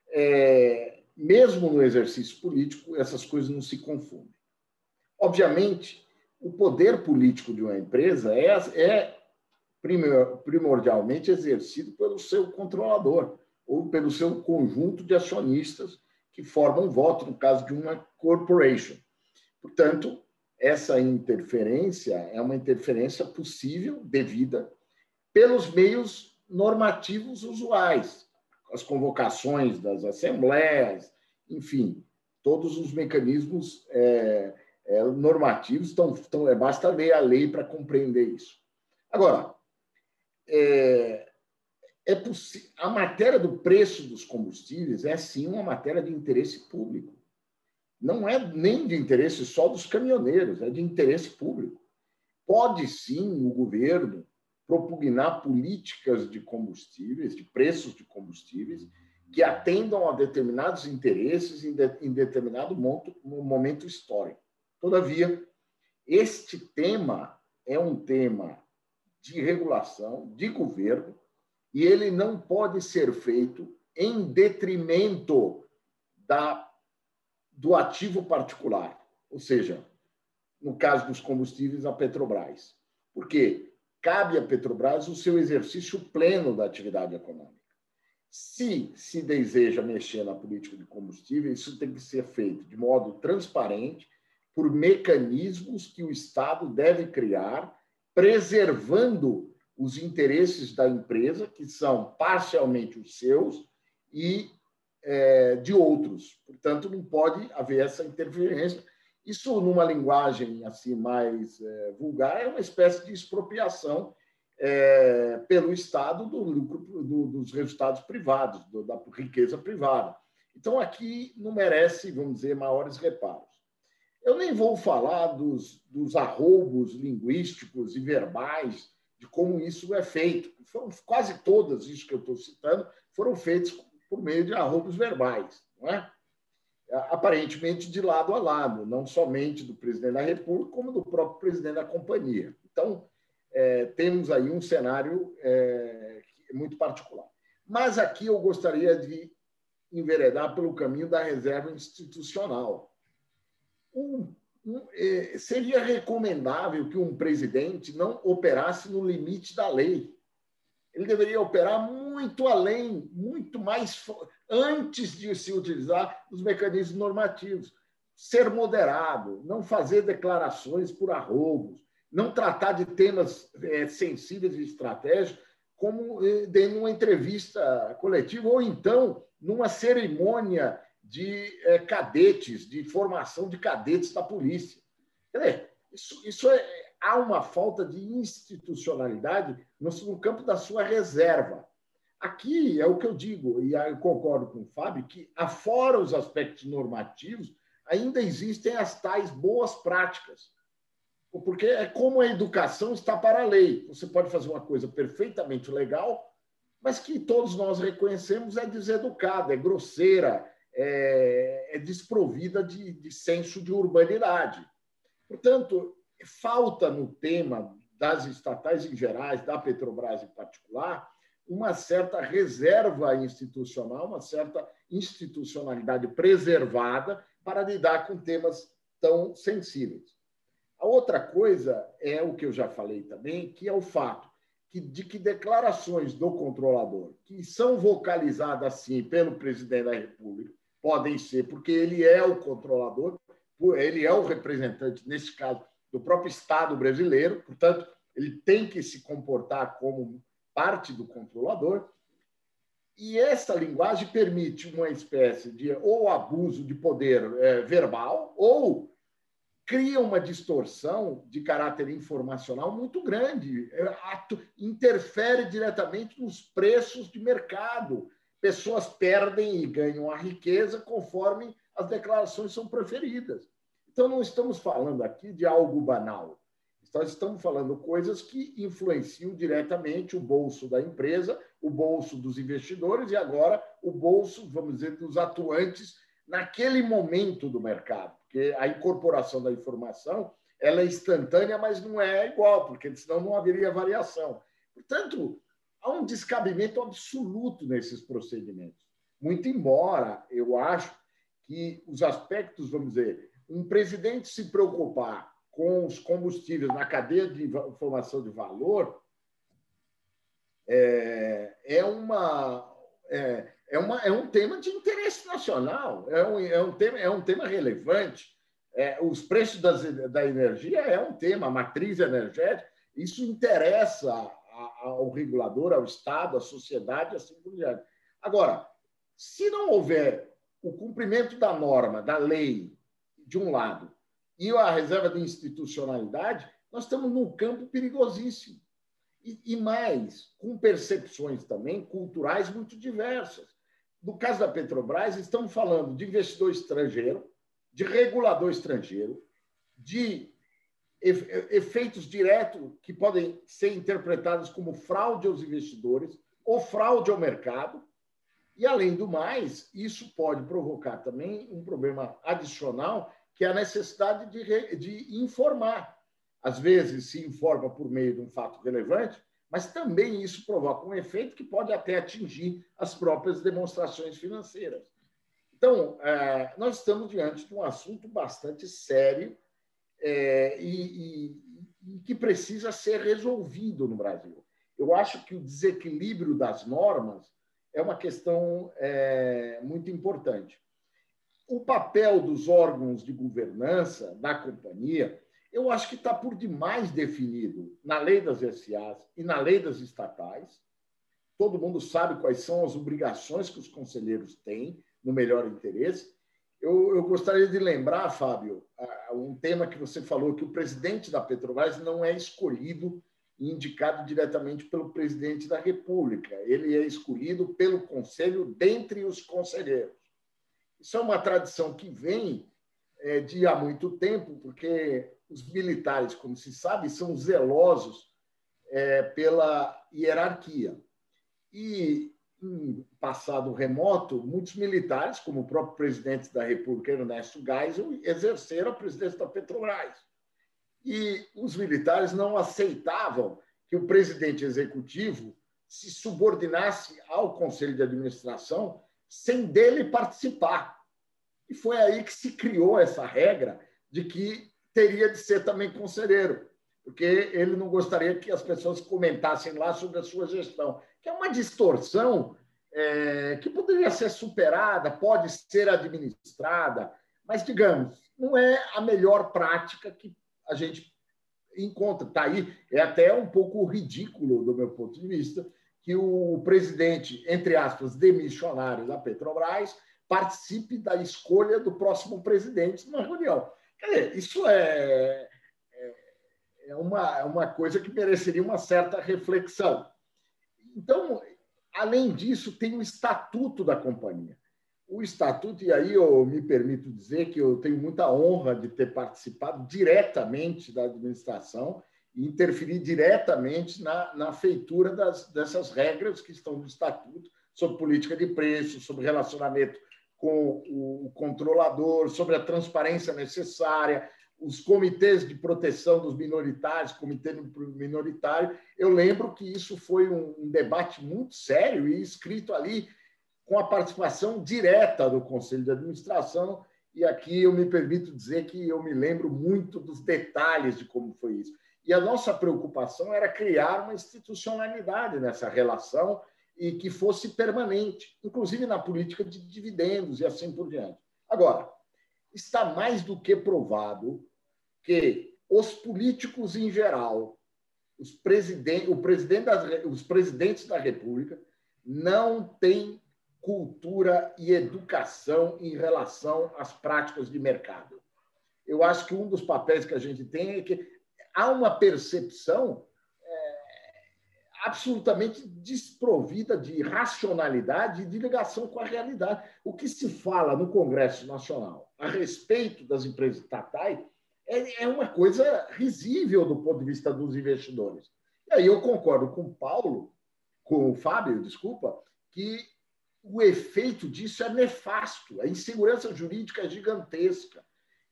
é, mesmo no exercício político, essas coisas não se confundem. Obviamente, o poder político de uma empresa é, é primordialmente exercido pelo seu controlador ou pelo seu conjunto de acionistas que formam voto, no caso de uma corporation. Portanto, essa interferência é uma interferência possível, devida, pelos meios normativos usuais, as convocações das assembleias, enfim, todos os mecanismos é, é, normativos estão, estão é, basta ler a lei para compreender isso. Agora, é, é a matéria do preço dos combustíveis é sim uma matéria de interesse público. Não é nem de interesse só dos caminhoneiros, é de interesse público. Pode sim o governo propugnar políticas de combustíveis, de preços de combustíveis, que atendam a determinados interesses em, de, em determinado momento, histórico. Todavia, este tema é um tema de regulação, de governo, e ele não pode ser feito em detrimento da, do ativo particular, ou seja, no caso dos combustíveis, a Petrobras. Por quê? Cabe à Petrobras o seu exercício pleno da atividade econômica. Se se deseja mexer na política de combustível, isso tem que ser feito de modo transparente, por mecanismos que o Estado deve criar, preservando os interesses da empresa, que são parcialmente os seus, e é, de outros. Portanto, não pode haver essa interferência isso, numa linguagem assim mais é, vulgar, é uma espécie de expropriação é, pelo Estado do lucro do, dos resultados privados, do, da riqueza privada. Então, aqui não merece, vamos dizer, maiores reparos. Eu nem vou falar dos, dos arroubos linguísticos e verbais, de como isso é feito. Foram quase todas isso que eu estou citando foram feitas por meio de arroubos verbais, não é? Aparentemente de lado a lado, não somente do presidente da República, como do próprio presidente da companhia. Então, é, temos aí um cenário é, muito particular. Mas aqui eu gostaria de enveredar pelo caminho da reserva institucional. Um, um, é, seria recomendável que um presidente não operasse no limite da lei. Ele deveria operar muito além, muito mais antes de se utilizar os mecanismos normativos. ser moderado, não fazer declarações por arrobos, não tratar de temas é, sensíveis e estratégicos como é, em uma entrevista coletiva ou então numa cerimônia de é, cadetes, de formação de cadetes da polícia. Dizer, isso, isso é, há uma falta de institucionalidade no, no campo da sua reserva. Aqui é o que eu digo, e eu concordo com o Fábio, que, afora os aspectos normativos, ainda existem as tais boas práticas. Porque é como a educação está para a lei. Você pode fazer uma coisa perfeitamente legal, mas que todos nós reconhecemos é deseducada, é grosseira, é, é desprovida de, de senso de urbanidade. Portanto, falta no tema das estatais em geral, da Petrobras em particular, uma certa reserva institucional, uma certa institucionalidade preservada para lidar com temas tão sensíveis. A outra coisa é o que eu já falei também, que é o fato de que declarações do controlador, que são vocalizadas assim pelo presidente da República, podem ser, porque ele é o controlador, ele é o representante, nesse caso, do próprio Estado brasileiro, portanto, ele tem que se comportar como parte do controlador. E essa linguagem permite uma espécie de ou abuso de poder é, verbal ou cria uma distorção de caráter informacional muito grande, é, interfere diretamente nos preços de mercado. Pessoas perdem e ganham a riqueza conforme as declarações são preferidas. Então, não estamos falando aqui de algo banal. Nós estamos falando coisas que influenciam diretamente o bolso da empresa, o bolso dos investidores e agora o bolso, vamos dizer, dos atuantes naquele momento do mercado. Porque a incorporação da informação ela é instantânea, mas não é igual, porque senão não haveria variação. Portanto, há um descabimento absoluto nesses procedimentos. Muito embora eu acho que os aspectos, vamos dizer, um presidente se preocupar com os combustíveis na cadeia de formação de valor é, é, uma, é, é, uma, é um tema de interesse nacional, é um, é um, tema, é um tema relevante. É, os preços das, da energia é um tema, a matriz energética, isso interessa ao regulador, ao Estado, à sociedade, assim por diante. Agora, se não houver o cumprimento da norma, da lei, de um lado, e a reserva de institucionalidade, nós estamos num campo perigosíssimo. E, e, mais, com percepções também culturais muito diversas. No caso da Petrobras, estamos falando de investidor estrangeiro, de regulador estrangeiro, de efeitos diretos que podem ser interpretados como fraude aos investidores ou fraude ao mercado. E, além do mais, isso pode provocar também um problema adicional que é a necessidade de, de informar. Às vezes se informa por meio de um fato relevante, mas também isso provoca um efeito que pode até atingir as próprias demonstrações financeiras. Então, é, nós estamos diante de um assunto bastante sério é, e que precisa ser resolvido no Brasil. Eu acho que o desequilíbrio das normas é uma questão é, muito importante o papel dos órgãos de governança da companhia, eu acho que está por demais definido na lei das SAs e na lei das estatais. Todo mundo sabe quais são as obrigações que os conselheiros têm no melhor interesse. Eu, eu gostaria de lembrar, Fábio, um tema que você falou, que o presidente da Petrobras não é escolhido e indicado diretamente pelo presidente da República. Ele é escolhido pelo conselho dentre os conselheiros. Isso é uma tradição que vem é, de há muito tempo, porque os militares, como se sabe, são zelosos é, pela hierarquia. E, em passado remoto, muitos militares, como o próprio presidente da República, Ernesto Geisel, exerceram a presidência da Petrobras. E os militares não aceitavam que o presidente executivo se subordinasse ao conselho de administração sem dele participar. E foi aí que se criou essa regra de que teria de ser também conselheiro, porque ele não gostaria que as pessoas comentassem lá sobre a sua gestão, que é uma distorção é, que poderia ser superada, pode ser administrada. Mas, digamos, não é a melhor prática que a gente encontra. Está aí, é até um pouco ridículo, do meu ponto de vista, que o presidente, entre aspas, demissionário da Petrobras, participe da escolha do próximo presidente numa reunião. Quer dizer, isso é, é, é uma, é uma coisa que mereceria uma certa reflexão. Então, além disso, tem o estatuto da companhia. O estatuto, e aí eu me permito dizer que eu tenho muita honra de ter participado diretamente da administração interferir diretamente na, na feitura das, dessas regras que estão no estatuto sobre política de preço, sobre relacionamento com o controlador, sobre a transparência necessária, os comitês de proteção dos minoritários, comitê minoritário. Eu lembro que isso foi um, um debate muito sério e escrito ali com a participação direta do Conselho de Administração. E aqui eu me permito dizer que eu me lembro muito dos detalhes de como foi isso. E a nossa preocupação era criar uma institucionalidade nessa relação e que fosse permanente, inclusive na política de dividendos e assim por diante. Agora, está mais do que provado que os políticos em geral, os, presidente, o presidente os presidentes da República, não têm cultura e educação em relação às práticas de mercado. Eu acho que um dos papéis que a gente tem é que há uma percepção é, absolutamente desprovida de racionalidade e de ligação com a realidade. O que se fala no Congresso Nacional a respeito das empresas estatais é, é uma coisa risível do ponto de vista dos investidores. E aí eu concordo com o Paulo, com o Fábio, desculpa, que o efeito disso é nefasto. A insegurança jurídica é gigantesca.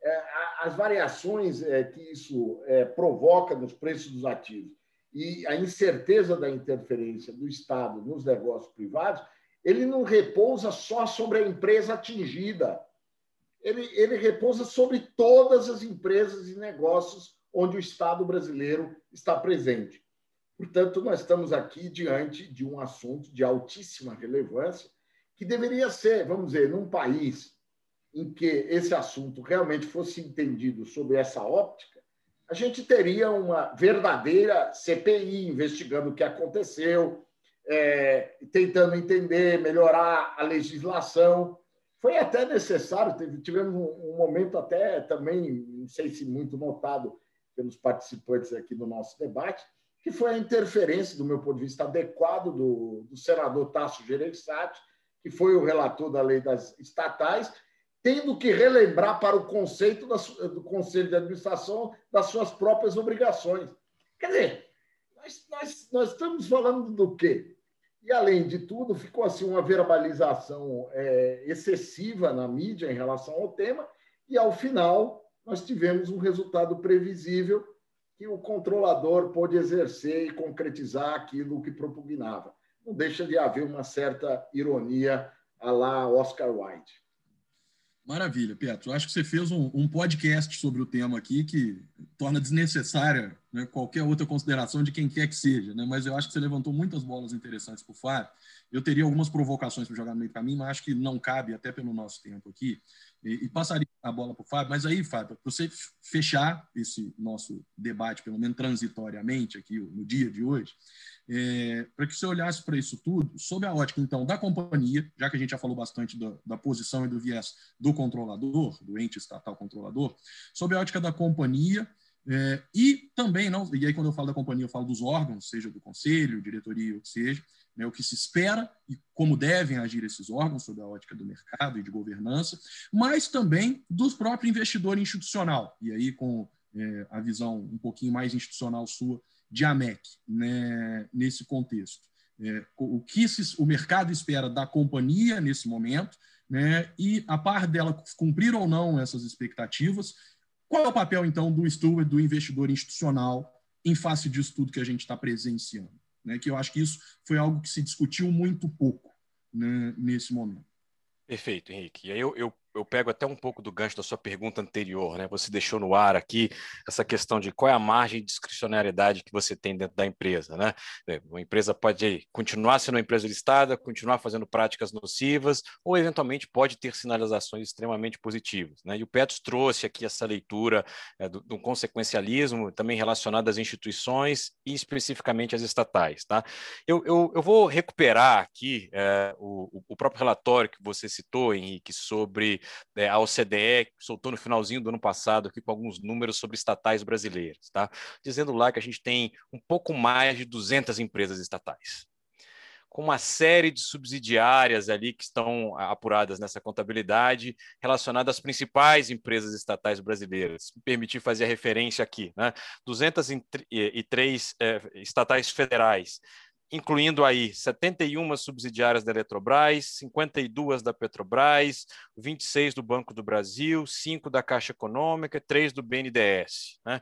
É, as variações é, que isso é, provoca nos preços dos ativos e a incerteza da interferência do Estado nos negócios privados, ele não repousa só sobre a empresa atingida ele, ele repousa sobre todas as empresas e negócios onde o Estado brasileiro está presente. Portanto, nós estamos aqui diante de um assunto de altíssima relevância, que deveria ser, vamos dizer, num país em que esse assunto realmente fosse entendido sob essa óptica, a gente teria uma verdadeira CPI investigando o que aconteceu, é, tentando entender, melhorar a legislação, foi até necessário, tivemos um, momento até também, não sei se muito notado pelos participantes aqui do nosso debate, que foi a interferência, do meu ponto de vista adequado, do, do senador Tasso Gereissati, que foi o relator da lei das estatais, tendo que relembrar para o conceito da, do Conselho de Administração das suas próprias obrigações. Quer dizer, nós, nós, nós estamos falando do quê? E, além de tudo, ficou assim uma verbalização é, excessiva na mídia em relação ao tema, e, ao final, nós tivemos um resultado previsível que o controlador pôde exercer e concretizar aquilo que propugnava. Não deixa de haver uma certa ironia a lá Oscar Wilde. Maravilha, Petro. Acho que você fez um, um, podcast sobre o tema aqui que torna desnecessária né, qualquer outra consideração de quem quer que seja, né? mas eu acho que você levantou muitas bolas interessantes para o Fábio. Eu teria algumas provocações para jogar no meio do caminho, mas acho que não cabe, até pelo nosso tempo aqui, e, e passaria a bola para o Fábio. Mas aí, Fábio, para você fechar esse nosso debate, pelo menos transitoriamente, aqui no dia de hoje, é, para que você olhasse para isso tudo, sob a ótica, então, da companhia, já que a gente já falou bastante da, da, posição e do viés do controlador, do ente estatal controlador, sob a ótica da companhia, é, e também, não, e aí quando eu falo da companhia, eu falo dos órgãos, seja do conselho, diretoria, o que seja, né, o que se espera e como devem agir esses órgãos sob a ótica do mercado e de governança, mas também dos próprios investidores institucional, e aí com é, a visão um pouquinho mais institucional sua de AMEC né, nesse contexto. É, o que se, o mercado espera da companhia nesse momento, né, e a par dela cumprir ou não essas expectativas, qual é o papel, então, do steward, do investidor institucional, em face disso tudo que a gente está presenciando? Né, que eu acho que isso foi algo que se discutiu muito pouco né, nesse momento. Perfeito, Henrique. E aí eu, eu eu pego até um pouco do gancho da sua pergunta anterior, né? Você deixou no ar aqui essa questão de qual é a margem de discricionariedade que você tem dentro da empresa, né? É, uma empresa pode continuar sendo uma empresa listada, continuar fazendo práticas nocivas, ou eventualmente pode ter sinalizações extremamente positivas, né? E o Petros trouxe aqui essa leitura é, do, do consequencialismo, também relacionado às instituições e especificamente às estatais, tá? Eu, eu, eu vou recuperar aqui é, o, o próprio relatório que você citou, Henrique, sobre é, a OCDE, soltou no finalzinho do ano passado aqui com alguns números sobre estatais brasileiras, tá? Dizendo lá que a gente tem um pouco mais de 200 empresas estatais com uma série de subsidiárias ali que estão apuradas nessa contabilidade relacionadas às principais empresas estatais brasileiras. Me permitir fazer a referência aqui, né? 203 é, estatais federais, incluindo aí 71 subsidiárias da Eletrobras, 52 da Petrobras, 26 do Banco do Brasil, 5 da Caixa Econômica, 3 do BNDES. Né?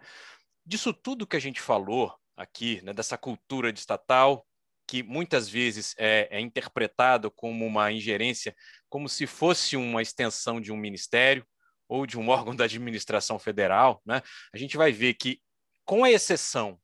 Disso tudo que a gente falou aqui, né, dessa cultura de estatal, que muitas vezes é, é interpretado como uma ingerência, como se fosse uma extensão de um ministério ou de um órgão da administração federal, né? a gente vai ver que, com a exceção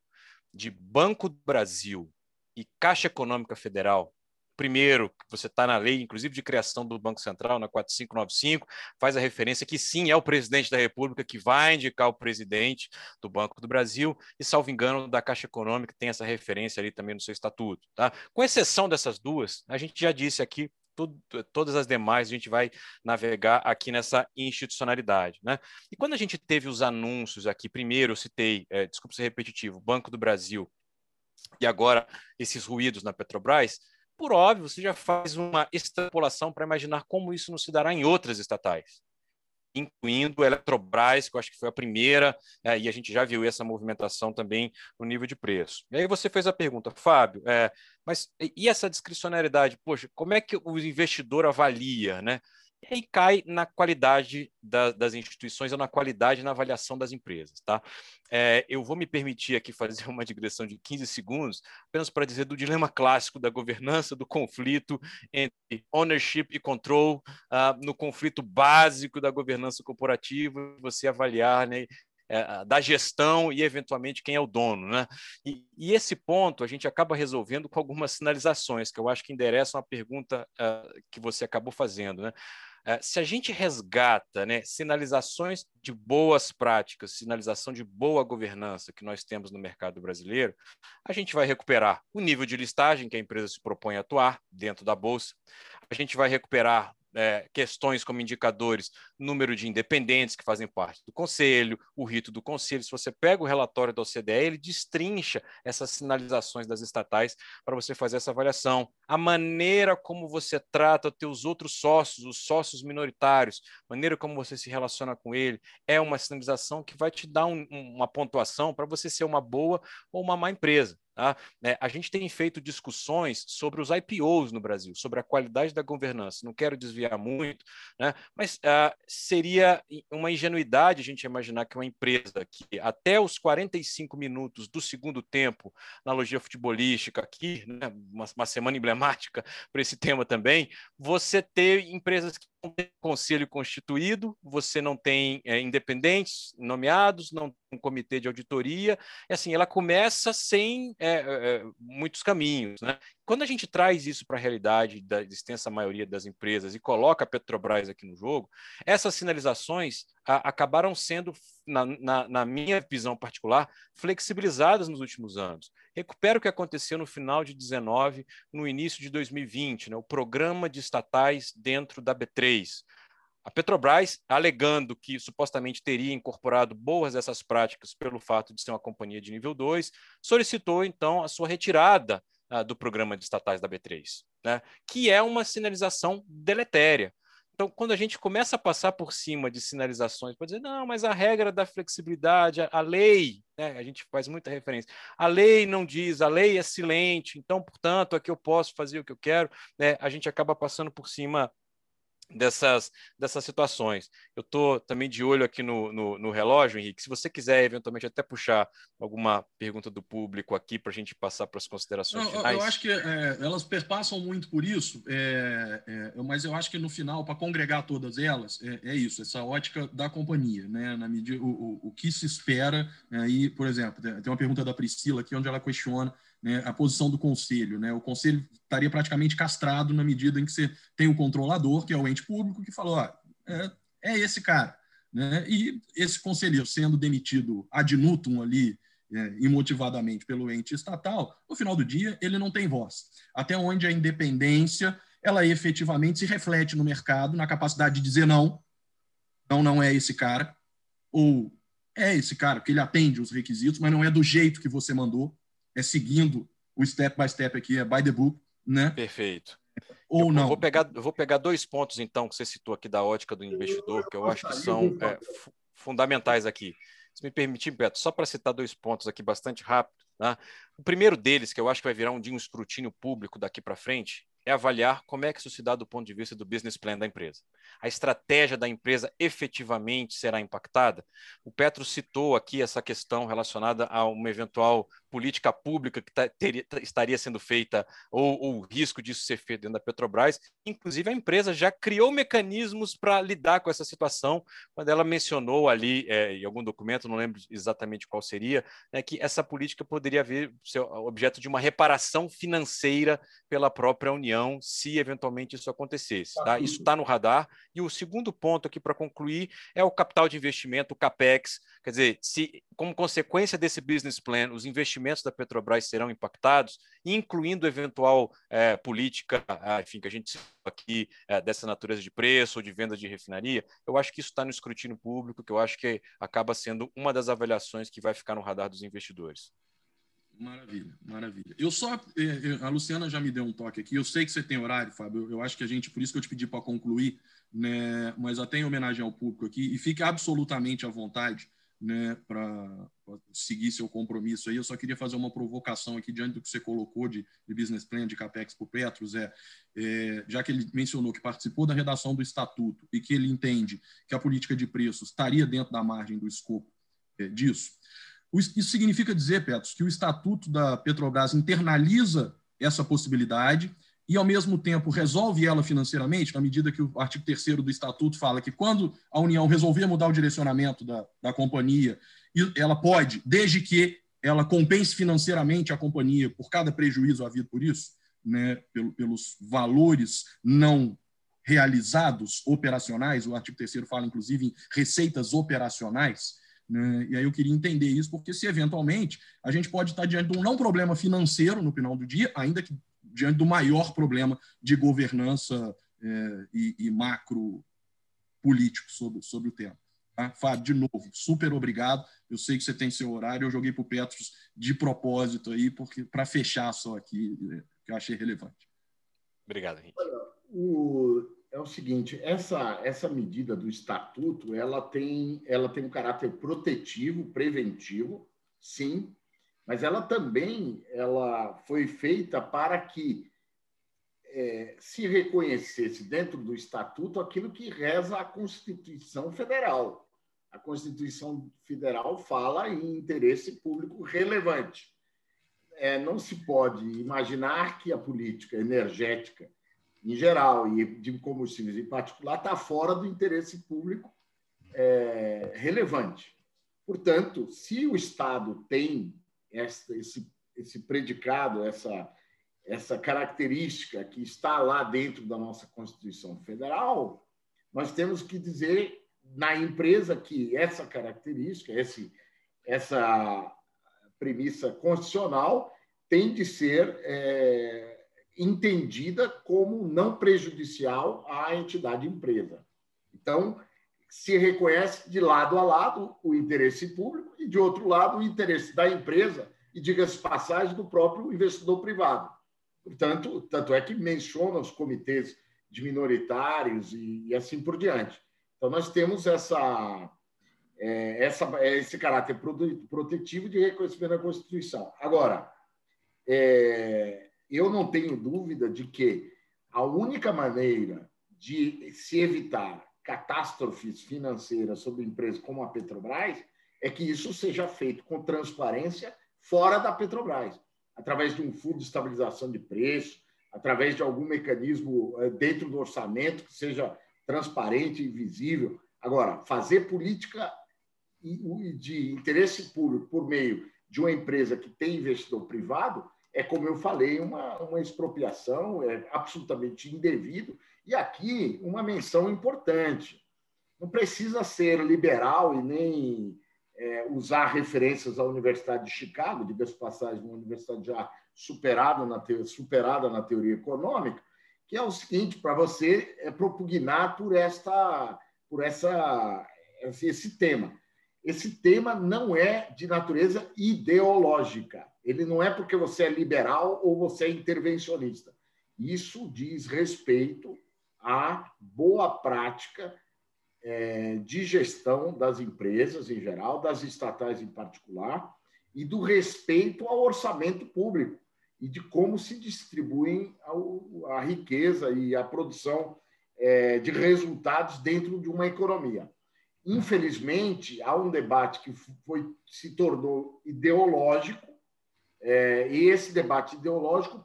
de Banco do Brasil, e Caixa Econômica Federal, primeiro, você está na lei, inclusive de criação do Banco Central, na 4595, faz a referência que sim, é o presidente da República que vai indicar o presidente do Banco do Brasil, e, salvo engano, da Caixa Econômica tem essa referência ali também no seu estatuto. Tá? Com exceção dessas duas, a gente já disse aqui, tudo, todas as demais a gente vai navegar aqui nessa institucionalidade. Né? E quando a gente teve os anúncios aqui, primeiro eu citei, é, desculpa ser repetitivo, Banco do Brasil e agora esses ruídos na Petrobras, por óbvio, você já faz uma extrapolação para imaginar como isso não se dará em outras estatais, incluindo a Eletrobras, que eu acho que foi a primeira, é, e a gente já viu essa movimentação também no nível de preço. E aí você fez a pergunta, Fábio, é, mas e essa discricionariedade? Poxa, como é que o investidor avalia, né? E aí cai na qualidade da, das instituições ou na qualidade na avaliação das empresas. Tá? É, eu vou me permitir aqui fazer uma digressão de 15 segundos, apenas para dizer do dilema clássico da governança, do conflito entre ownership e control, uh, no conflito básico da governança corporativa, você avaliar né, é, da gestão e, eventualmente, quem é o dono. Né? E, e, esse ponto a gente acaba resolvendo com algumas sinalizações, que eu acho que endereçam a pergunta uh, que você acabou fazendo. Né? Uh, se a gente resgata né, sinalizações de boas práticas, sinalização de boa governança que nós temos no mercado brasileiro, a gente vai recuperar o nível de listagem que a empresa se propõe a atuar dentro da Bolsa, a gente vai recuperar é, questões como indicadores, número de independentes que fazem parte do conselho, o rito do conselho. Se você pega o relatório da OCDE, ele destrincha essas sinalizações das estatais para você fazer essa avaliação. A maneira como você trata os teus outros sócios, os sócios minoritários, maneira como você se relaciona com ele, é uma sinalização que vai te dar um, uma pontuação para você ser uma boa ou uma má empresa. Tá? É, a gente tem feito discussões sobre os IPOs no Brasil, sobre a qualidade da governança. Não quero desviar muito, né? mas uh, seria uma ingenuidade a gente imaginar que uma empresa que até os 45 minutos do segundo tempo, na logia futebolística aqui, né? uma, uma semana emblemática para esse tema também, você ter empresas que tem conselho constituído, você não tem é, independentes nomeados, não tem um comitê de auditoria, e assim, ela começa sem é, é, muitos caminhos. Né? Quando a gente traz isso para a realidade da extensa maioria das empresas e coloca a Petrobras aqui no jogo, essas sinalizações a, acabaram sendo, na, na, na, minha visão particular, flexibilizadas nos últimos anos. Recupero o que aconteceu no final de 19, no início de 2020, né, o programa de estatais dentro da B3. A Petrobras, alegando que supostamente teria incorporado boas dessas práticas pelo fato de ser uma companhia de nível 2, solicitou então a sua retirada uh, do programa de estatais da B3, né? que é uma sinalização deletéria. Então, quando a gente começa a passar por cima de sinalizações, pode dizer, não, mas a regra da flexibilidade, a, a lei, né, a gente faz muita referência, a lei não diz, a lei é silente, então, portanto, aqui eu posso fazer o que eu quero, né, a gente acaba passando por cima dessas, dessas situações. Eu estou também de olho aqui no, no, no, relógio, Henrique. Se você quiser, eventualmente, até puxar alguma pergunta do público aqui para a gente passar para as considerações Não, finais. Eu acho que é, elas perpassam muito por isso, é, é, mas eu acho que no final, para congregar todas elas, é, é, isso, essa ótica da companhia, né? Na medida, o, o, o que se espera, aí, por exemplo, tem uma pergunta da Priscila aqui, onde ela questiona né, a posição do conselho. Né? O conselho estaria praticamente castrado na medida em que você tem o controlador, que é o ente público, que falou: ah, é, é esse cara. Né? E esse conselheiro sendo demitido ad nutum ali, é, imotivadamente pelo ente estatal, no final do dia ele não tem voz. Até onde a independência ela efetivamente se reflete no mercado, na capacidade de dizer não, não, não é esse cara, ou é esse cara, porque ele atende os requisitos, mas não é do jeito que você mandou, é seguindo o step by step aqui, é by the book, né? Perfeito. Ou eu, não. Eu vou, pegar, eu vou pegar dois pontos, então, que você citou aqui da ótica do investidor, que eu acho que são é, fundamentais aqui. Se me permitir, Beto, só para citar dois pontos aqui bastante rápido. Tá? O primeiro deles, que eu acho que vai virar um dia um escrutínio público daqui para frente, é avaliar como é que isso se dá do ponto de vista do business plan da empresa. A estratégia da empresa efetivamente será impactada? O Petro citou aqui essa questão relacionada a uma eventual política pública que tá, tá, estaria sendo feita, ou, ou, o risco disso ser feito dentro da Petrobras. Inclusive, a empresa já criou mecanismos para lidar com essa situação, quando ela mencionou ali, é, em algum documento, não lembro exatamente qual seria, né, que essa política poderia vir, ser objeto de uma reparação financeira pela própria União, se eventualmente isso acontecesse. Tá? Isso está no radar. E o segundo ponto aqui para concluir é o capital de investimento, o CAPEX. Quer dizer, se como consequência desse business plan, os investimentos investimentos da Petrobras serão impactados, incluindo eventual é, política, ah, enfim, que a gente aqui é, dessa natureza de preço ou de venda de refinaria, eu acho que isso está no escrutínio público, que eu acho que acaba sendo uma das avaliações que vai ficar no radar dos investidores. Maravilha, maravilha. Eu só, é, a Luciana já me deu um toque aqui. Eu sei que você tem horário, Fábio. Eu acho que a gente, por isso que eu te pedi para concluir, né? Mas até em homenagem ao público aqui e fique absolutamente à vontade né, para seguir seu compromisso aí. Eu só queria fazer uma provocação aqui diante do que você colocou de, de business plan de capex para o Petros, é, é, já que ele mencionou que participou da redação do estatuto e que ele entende que a política de preços estaria dentro da margem do escopo é, disso. Isso significa dizer, Petros, que o estatuto da Petrobras internaliza essa possibilidade e, ao mesmo tempo, resolve ela financeiramente, na medida que o artigo 3 do Estatuto fala que, quando a União resolver mudar o direcionamento da, da companhia, ela pode, desde que ela compense financeiramente a companhia por cada prejuízo havido por isso, né, pelos valores não realizados operacionais, o artigo 3 fala, inclusive, em receitas operacionais, né? E aí eu queria entender isso, porque se eventualmente a gente pode estar diante de um não problema financeiro no final do dia, ainda que diante do maior problema de governança é, e, e, macro político sobre, sobre o tema. Tá? Fábio, de novo, super obrigado. Eu sei que você tem seu horário, eu joguei para o Petros de propósito aí, porque para fechar só aqui, é, que eu achei relevante. Obrigado, Henrique. O, é o seguinte, essa, essa medida do estatuto, ela tem, ela tem um caráter protetivo, preventivo, sim, mas ela também ela foi feita para que é, se reconhecesse dentro do estatuto aquilo que reza a Constituição Federal. A Constituição Federal fala em interesse público relevante. É, não se pode imaginar que a política energética em geral e de combustíveis em particular está fora do interesse público é, relevante. Portanto, se o Estado tem esse, esse predicado, essa, essa característica que está lá dentro da nossa Constituição Federal, nós temos que dizer na empresa que essa característica, esse, essa premissa constitucional, tem de ser é, entendida como não prejudicial à entidade empresa. Então, se reconhece de lado a lado o interesse público e, de outro lado, o interesse da empresa e, diga-se passagem, do próprio investidor privado. Portanto, tanto é que menciona os comitês de minoritários e, e assim por diante. Então, nós temos essa, é, essa, esse caráter protetivo de reconhecimento da Constituição. Agora, é, eu não tenho dúvida de que a única maneira de se evitar catástrofes financeiras sobre empresas como a Petrobras é que isso seja feito com transparência fora da Petrobras, através de um fundo de estabilização de preço, através de algum mecanismo eh, dentro do orçamento que seja transparente e visível. Agora, fazer política de interesse público por meio de uma empresa que tem investidor privado é, como eu falei, uma, uma expropriação, é absolutamente indevido. E aqui, uma menção importante: não precisa ser liberal e nem é, usar referências à Universidade de Chicago, diga-se passagem, uma universidade já superada na, superada na teoria econômica, que é o seguinte: para você é propugnar por, esta, por essa, esse tema. Esse tema não é de natureza ideológica. Ele não é porque você é liberal ou você é intervencionista. Isso diz respeito à boa prática é, de gestão das empresas em geral, das estatais em particular, e do respeito ao orçamento público e de como se distribuem a, riqueza e a produção é, de resultados dentro de uma economia. Infelizmente, há um debate que foi, se tornou ideológico, é, e esse debate ideológico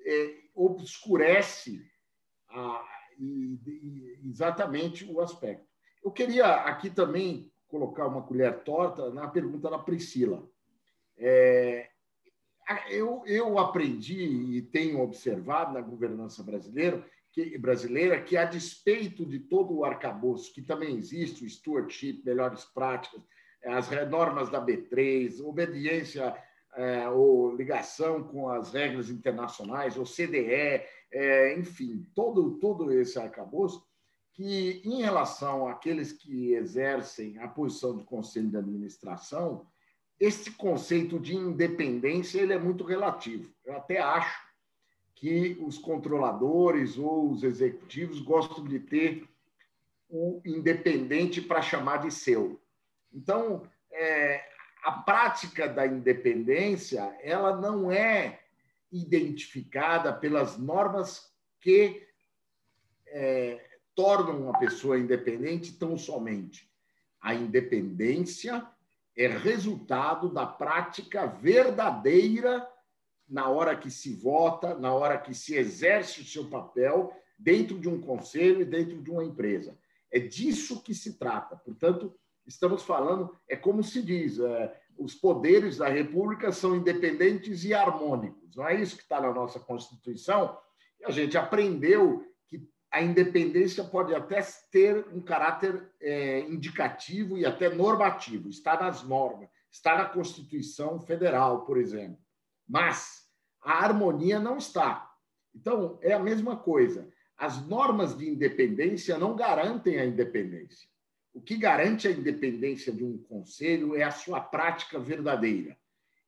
é, obscurece a, e, e, exatamente o aspecto. Eu queria aqui também colocar uma colher torta na pergunta da Priscila. É, eu, eu aprendi e tenho observado na governança brasileira que, brasileira que, a despeito de todo o arcabouço que também existe, o stewardship, melhores práticas, as normas da B3, obediência é, ou ligação com as regras internacionais, ou CDE, é, enfim, todo, todo esse arcabouço, que em relação àqueles que exercem a posição de conselho de administração, esse conceito de independência ele é muito relativo. Eu até acho que os controladores ou os executivos gostam de ter o independente para chamar de seu. Então, é, a prática da independência ela não é identificada pelas normas que é, tornam uma pessoa independente tão somente. A independência é resultado da prática verdadeira na hora que se vota, na hora que se exerce o seu papel dentro de um conselho e dentro de uma empresa. É disso que se trata. Portanto, estamos falando, é como se diz, é, os poderes da República são independentes e harmônicos. Não é isso que está na nossa Constituição? E a gente aprendeu a independência pode até ter um caráter é, indicativo e até normativo, está nas normas, está na Constituição Federal, por exemplo. Mas a harmonia não está. Então, é a mesma coisa. As normas de independência não garantem a independência. O que garante a independência de um conselho é a sua prática verdadeira.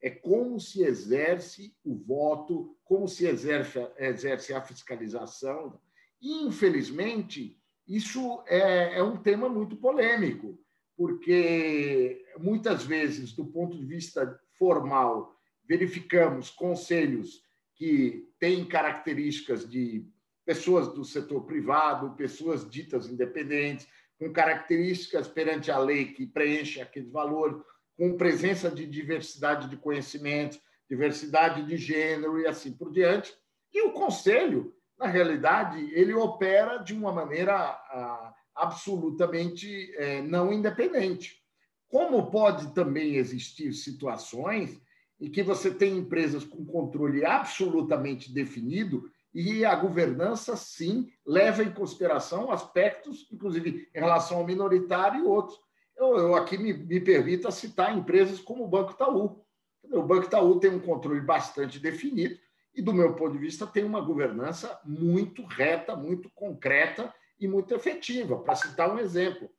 É como se exerce o voto, como se exerce, exerce a fiscalização, Infelizmente, isso é, é um tema muito polêmico, porque muitas vezes, do ponto de vista formal, verificamos conselhos que têm características de pessoas do setor privado, pessoas ditas independentes, com características perante a lei que preenchem aqueles valores, com presença de diversidade de conhecimentos, diversidade de gênero e assim por diante. E o conselho na realidade, ele opera de uma maneira ah, absolutamente eh, não independente. Como pode também existir situações em que você tem empresas com controle absolutamente definido e a governança, sim, leva em consideração aspectos, inclusive em relação ao minoritário e outros. Eu, eu aqui me, me permito citar empresas como o Banco Itaú. O Banco Itaú tem um controle bastante definido, e, do meu ponto de vista, tem uma governança muito reta, muito concreta e muito efetiva. Para citar um exemplo.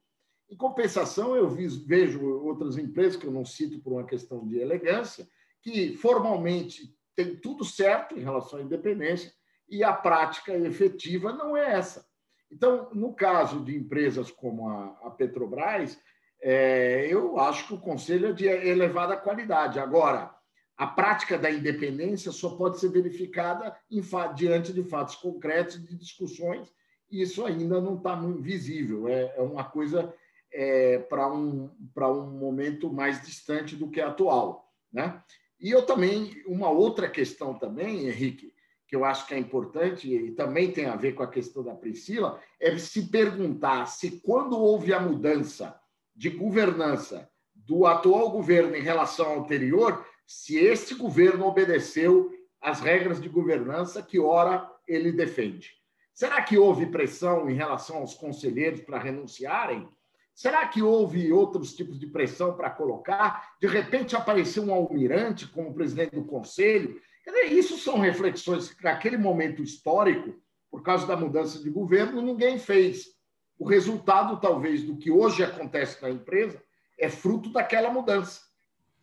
Em compensação, eu vejo outras empresas, que eu não cito por uma questão de elegância, que formalmente tem tudo certo em relação à independência e a prática efetiva não é essa. Então, no caso de empresas como a, Petrobras, é, eu acho que o conselho é de elevada qualidade. Agora, a prática da independência só pode ser verificada em, diante de fatos concretos, de discussões e isso ainda não está muito visível. É, é uma coisa é, para um, um momento mais distante do que atual. Né? E eu também, uma outra questão também, Henrique, que eu acho que é importante e também tem a ver com a questão da Priscila, é se perguntar se quando houve a mudança de governança do atual governo em relação ao anterior, se esse governo obedeceu às regras de governança que ora ele defende. Será que houve pressão em relação aos conselheiros para renunciarem? Será que houve outros tipos de pressão para colocar? De repente apareceu um almirante como presidente do conselho isso são reflexões que, naquele momento histórico, por causa da mudança de governo, ninguém fez. O resultado, talvez, do que hoje acontece na empresa é fruto daquela mudança.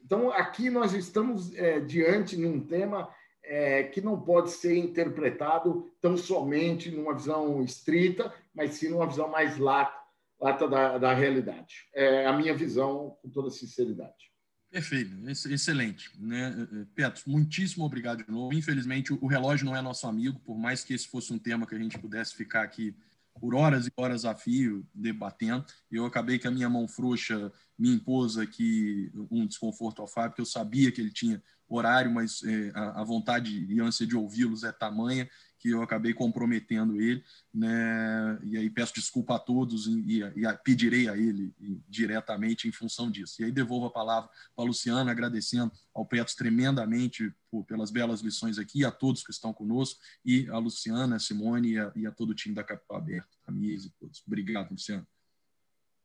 Então, aqui nós estamos é, diante de um tema é, que não pode ser interpretado tão somente numa visão estrita, mas sim numa visão mais lata da, da realidade. É a minha visão, com toda sinceridade. Perfeito, excelente. Né? Eh, eh, Petro, muitíssimo obrigado de novo. Infelizmente, o relógio não é nosso amigo, por mais que esse fosse um tema que a gente pudesse ficar aqui por horas e horas a fio debatendo. Eu acabei que a minha mão frouxa me impôs aqui um desconforto ao Fábio, porque eu sabia que ele tinha horário, mas é, a, a, vontade e ânsia de ouvi-los é tamanha que eu acabei comprometendo ele, né? E aí peço desculpa a todos e, e, e pedirei a ele diretamente em função disso. E aí devolvo a palavra para a Luciana, agradecendo ao Petros tremendamente por, pelas belas lições aqui, a todos que estão conosco, e a Luciana, a Simone e a, e a todo o time da Capital Aberto, a Mies e todos. Obrigado, Luciana.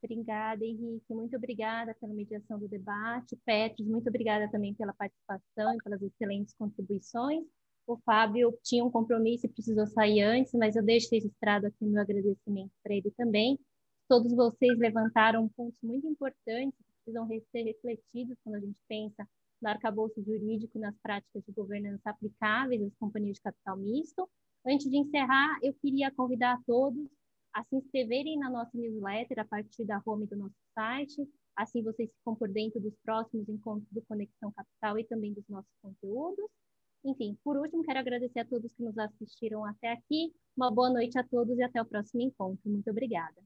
Obrigada, Henrique. Muito obrigada pela mediação do debate. Petros, muito obrigada também pela participação e pelas excelentes contribuições. O Fábio tinha um compromisso e precisou sair antes, mas eu deixo registrado aqui meu agradecimento para ele também. Todos vocês levantaram pontos muito importantes que precisam ser refletidos quando a gente pensa no arcabouço jurídico nas práticas de governança aplicáveis às companhias de capital misto. Antes de encerrar, eu queria convidar a todos a se inscreverem na nossa newsletter a partir da home do nosso site, assim vocês ficam por dentro dos próximos encontros do Conexão Capital e também dos nossos conteúdos. Enfim, por último, quero agradecer a todos que nos assistiram até aqui. Uma boa noite a todos e até o próximo encontro. Muito obrigada.